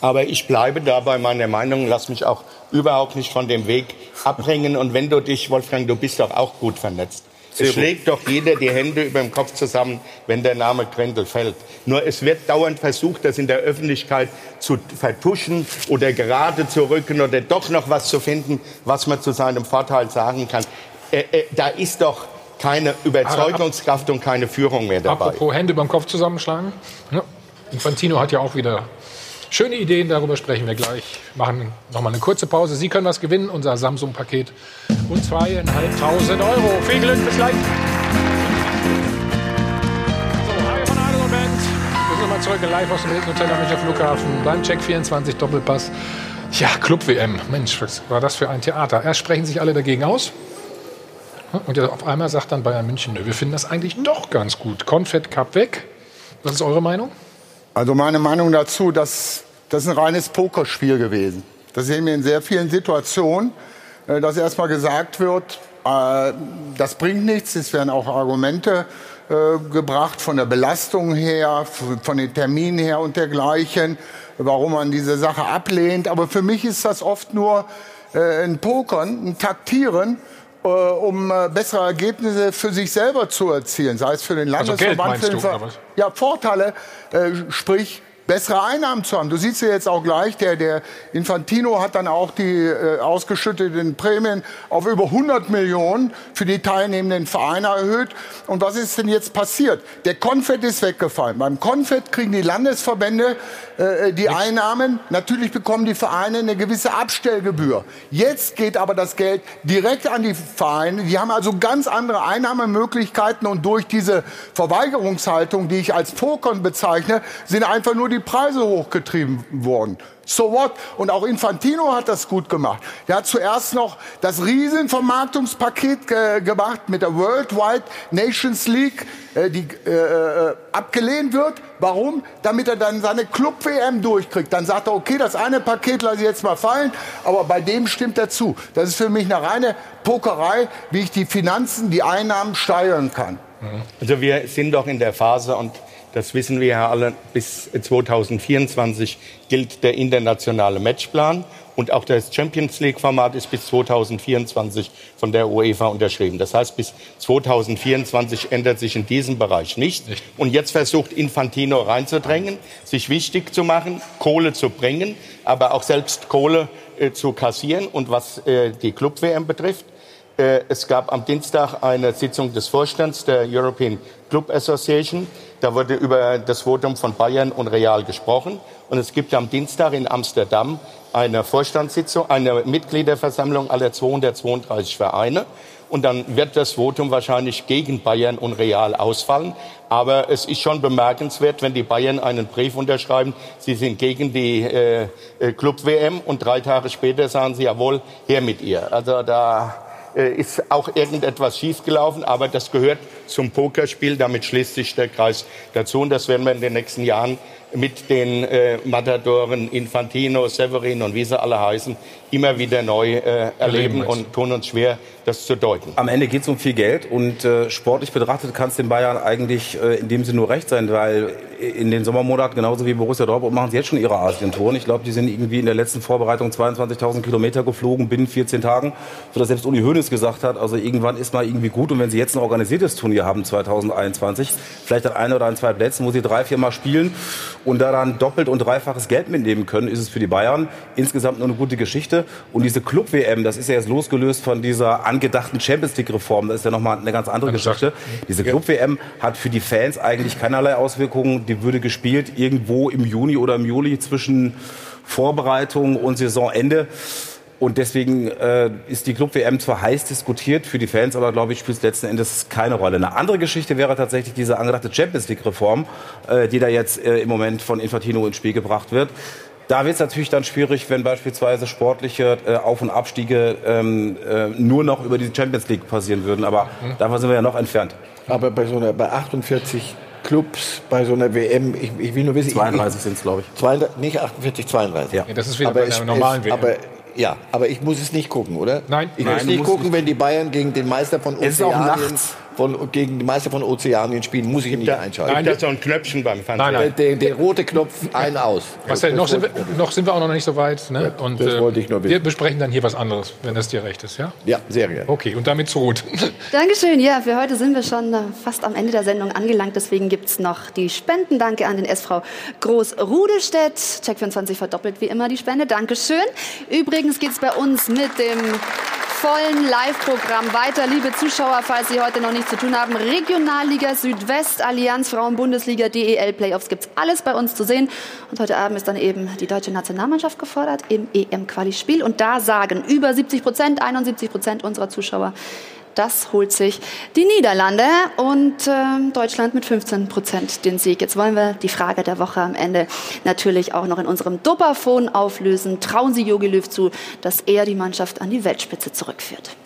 Aber ich bleibe da bei meiner Meinung, lass mich auch überhaupt nicht von dem Weg abbringen. Und wenn du dich, Wolfgang, du bist doch auch gut vernetzt. Es schlägt doch jeder die Hände über dem Kopf zusammen, wenn der Name Grendel fällt. Nur es wird dauernd versucht, das in der Öffentlichkeit zu vertuschen oder gerade zu rücken oder doch noch was zu finden, was man zu seinem Vorteil sagen kann. Äh, äh, da ist doch keine Überzeugungskraft und keine Führung mehr dabei. Apropos Hände beim Kopf zusammenschlagen. Ja. Infantino hat ja auch wieder schöne Ideen, darüber sprechen wir gleich. Machen noch mal eine kurze Pause. Sie können was gewinnen, unser Samsung-Paket und zweieinhalbtausend Euro. Viel Glück, bis gleich. Nochmal zurück live aus dem Hilton Hotel am Flughafen beim Check 24 Doppelpass. Ja, Club-WM. Mensch, was war das für ein Theater? Erst sprechen sich alle dagegen aus. Und auf einmal sagt dann Bayern München, wir finden das eigentlich doch ganz gut. Confed Cup weg. Was ist eure Meinung? Also meine Meinung dazu, dass das ist ein reines Pokerspiel gewesen. Das sehen wir in sehr vielen Situationen, äh, dass erstmal gesagt wird, äh, das bringt nichts. Es werden auch Argumente äh, gebracht von der Belastung her, von den Terminen her und dergleichen, warum man diese Sache ablehnt. Aber für mich ist das oft nur ein Pokern, ein Taktieren äh, um äh, bessere Ergebnisse für sich selber zu erzielen, sei es für den Landesverband. Also Geld, meinst du, ja, Vorteile, äh, sprich bessere Einnahmen zu haben. Du siehst ja jetzt auch gleich, der, der Infantino hat dann auch die äh, ausgeschütteten Prämien auf über 100 Millionen für die teilnehmenden Vereine erhöht. Und was ist denn jetzt passiert? Der Konfett ist weggefallen. Beim Konfett kriegen die Landesverbände äh, die. Einnahmen. Natürlich bekommen die Vereine eine gewisse Abstellgebühr. Jetzt geht aber das Geld direkt an die Vereine. Die haben also ganz andere Einnahmemöglichkeiten und durch diese Verweigerungshaltung, die ich als Pokern bezeichne, sind einfach nur die Preise hochgetrieben worden. So what? Und auch Infantino hat das gut gemacht. Er hat zuerst noch das Riesenvermarktungspaket ge gemacht mit der Worldwide Nations League, äh, die äh, äh, abgelehnt wird. Warum? Damit er dann seine Club-WM durchkriegt. Dann sagt er, okay, das eine Paket lasse ich jetzt mal fallen, aber bei dem stimmt er zu. Das ist für mich eine reine Pokerei, wie ich die Finanzen, die Einnahmen steigern kann. Also wir sind doch in der Phase und das wissen wir ja alle, bis 2024 gilt der internationale Matchplan und auch das Champions League-Format ist bis 2024 von der UEFA unterschrieben. Das heißt, bis 2024 ändert sich in diesem Bereich nichts. Und jetzt versucht Infantino reinzudrängen, sich wichtig zu machen, Kohle zu bringen, aber auch selbst Kohle äh, zu kassieren. Und was äh, die Club-WM betrifft, äh, es gab am Dienstag eine Sitzung des Vorstands der European Club Association. Da wurde über das Votum von Bayern und Real gesprochen. Und es gibt am Dienstag in Amsterdam eine Vorstandssitzung, eine Mitgliederversammlung aller 232 Vereine. Und dann wird das Votum wahrscheinlich gegen Bayern und Real ausfallen. Aber es ist schon bemerkenswert, wenn die Bayern einen Brief unterschreiben, sie sind gegen die äh, äh Club-WM und drei Tage später sagen sie, jawohl, her mit ihr. Also da ist auch irgendetwas schiefgelaufen, aber das gehört zum Pokerspiel. Damit schließt sich der Kreis dazu und das werden wir in den nächsten Jahren mit den äh, Matadoren Infantino, Severin und wie sie alle heißen, immer wieder neu äh, erleben und tun uns schwer, das zu deuten. Am Ende geht es um viel Geld und äh, sportlich betrachtet kann es den Bayern eigentlich äh, in dem Sinne nur recht sein, weil in den Sommermonaten genauso wie Borussia Dortmund machen sie jetzt schon ihre Asientouren. Ich glaube, die sind irgendwie in der letzten Vorbereitung 22.000 Kilometer geflogen binnen 14 Tagen, so dass selbst Uli Hoeneß gesagt hat, also irgendwann ist mal irgendwie gut und wenn sie jetzt ein organisiertes Turnier haben 2021, vielleicht an ein oder an zwei Plätzen, wo sie drei, vier Mal spielen und da dann doppelt und dreifaches Geld mitnehmen können, ist es für die Bayern insgesamt nur eine gute Geschichte. Und diese Club-WM, das ist ja jetzt losgelöst von dieser angedachten Champions League-Reform, das ist ja nochmal eine ganz andere Geschichte. Diese Club-WM hat für die Fans eigentlich keinerlei Auswirkungen. Die würde gespielt irgendwo im Juni oder im Juli zwischen Vorbereitung und Saisonende. Und deswegen äh, ist die Club-WM zwar heiß diskutiert für die Fans, aber glaube ich, spielt es letzten Endes keine Rolle. Eine andere Geschichte wäre tatsächlich diese angedachte Champions League-Reform, äh, die da jetzt äh, im Moment von Infantino ins Spiel gebracht wird. Da wird es natürlich dann schwierig, wenn beispielsweise sportliche äh, Auf- und Abstiege ähm, äh, nur noch über die Champions League passieren würden. Aber mhm. davon sind wir ja noch entfernt. Aber bei so einer, bei 48 Clubs bei so einer WM, ich, ich will nur wissen. 32 sind es, glaube ich. 32, nicht 48, 32. Ja. ja das ist wieder aber bei einer normalen es, WM. Aber ja, aber ich muss es nicht gucken, oder? Nein. Ich muss es nicht gucken, nicht. wenn die Bayern gegen den Meister von Ozeanien... Es ist auch nachts. Von, gegen die Meister von Ozeanien spielen, muss ich nicht da, einschalten. Nein, das ist so ein Knöpfchen beim Fernsehen. Nein, nein. Der, der, rote Knopf, ein aus. Was denn, noch, sind wir, noch sind wir auch noch nicht so weit. Ne? Ja, und, das wollte ich nur wissen. Wir besprechen dann hier was anderes, wenn das dir recht ist, ja? Ja, sehr gerne. Okay, und damit zu gut. [laughs] Dankeschön. Ja, für heute sind wir schon äh, fast am Ende der Sendung angelangt. Deswegen gibt es noch die Spenden. Danke an den SV Groß-Rudelstedt. Check24 verdoppelt wie immer die Spende. Dankeschön. Übrigens geht es bei uns mit dem vollen Live-Programm weiter. Liebe Zuschauer, falls Sie heute noch nichts zu tun haben, Regionalliga Südwest, Allianz Frauen Bundesliga, DEL Playoffs gibt es alles bei uns zu sehen. Und heute Abend ist dann eben die deutsche Nationalmannschaft gefordert im EM-Quali-Spiel. Und da sagen über 70 Prozent, 71 Prozent unserer Zuschauer, das holt sich die Niederlande und äh, Deutschland mit 15 Prozent den Sieg. Jetzt wollen wir die Frage der Woche am Ende natürlich auch noch in unserem Dopperphon auflösen. Trauen Sie Jogi Löw zu, dass er die Mannschaft an die Weltspitze zurückführt?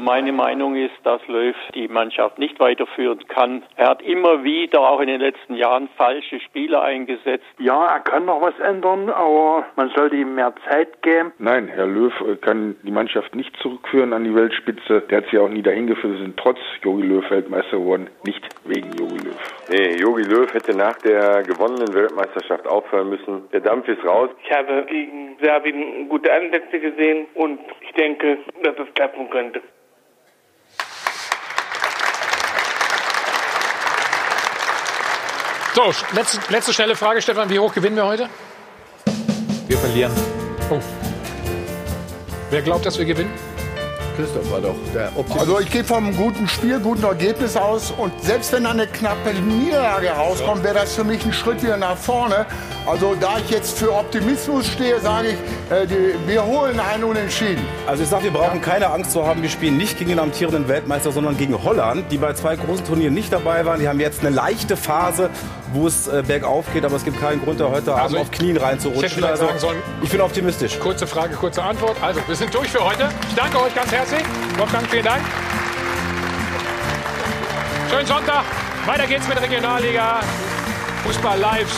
Meine Meinung ist, dass Löw die Mannschaft nicht weiterführen kann. Er hat immer wieder, auch in den letzten Jahren, falsche Spieler eingesetzt. Ja, er kann noch was ändern, aber man sollte ihm mehr Zeit geben. Nein, Herr Löw kann die Mannschaft nicht zurückführen an die Weltspitze. Der hat sie auch nie dahin geführt. Wir sind trotz Jogi Löw Weltmeister geworden, nicht wegen Jogi Löw. Nee, Jogi Löw hätte nach der gewonnenen Weltmeisterschaft aufhören müssen. Der Dampf ist raus. Ich habe gegen Serbien gute Ansätze gesehen und ich denke, dass es klappen könnte. So, letzte, letzte schnelle Frage, Stefan. Wie hoch gewinnen wir heute? Wir verlieren. Oh. Wer glaubt, dass wir gewinnen? Christoph war doch der Optimist. Also ich gehe vom guten Spiel, guten Ergebnis aus und selbst wenn eine knappe Niederlage rauskommt, wäre das für mich ein Schritt wieder nach vorne. Also da ich jetzt für Optimismus stehe, sage ich, äh, die, wir holen einen Unentschieden. Also ich sage, wir brauchen keine Angst zu haben. Wir spielen nicht gegen den amtierenden Weltmeister, sondern gegen Holland, die bei zwei großen Turnieren nicht dabei waren. Die haben jetzt eine leichte Phase, wo es äh, bergauf geht, aber es gibt keinen Grund, da heute also Abend auf Knien reinzurutschen. Ich, also, sollen, ich bin optimistisch. Kurze Frage, kurze Antwort. Also, wir sind durch für heute. Ich danke euch ganz herzlich herzlich. Wolfgang, vielen Dank. Schönen Sonntag. Weiter geht's mit Regionalliga. Fußball live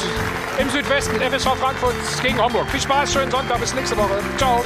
im Südwesten. FSV Frankfurt gegen Homburg. Viel Spaß, schönen Sonntag. Bis nächste Woche. Ciao.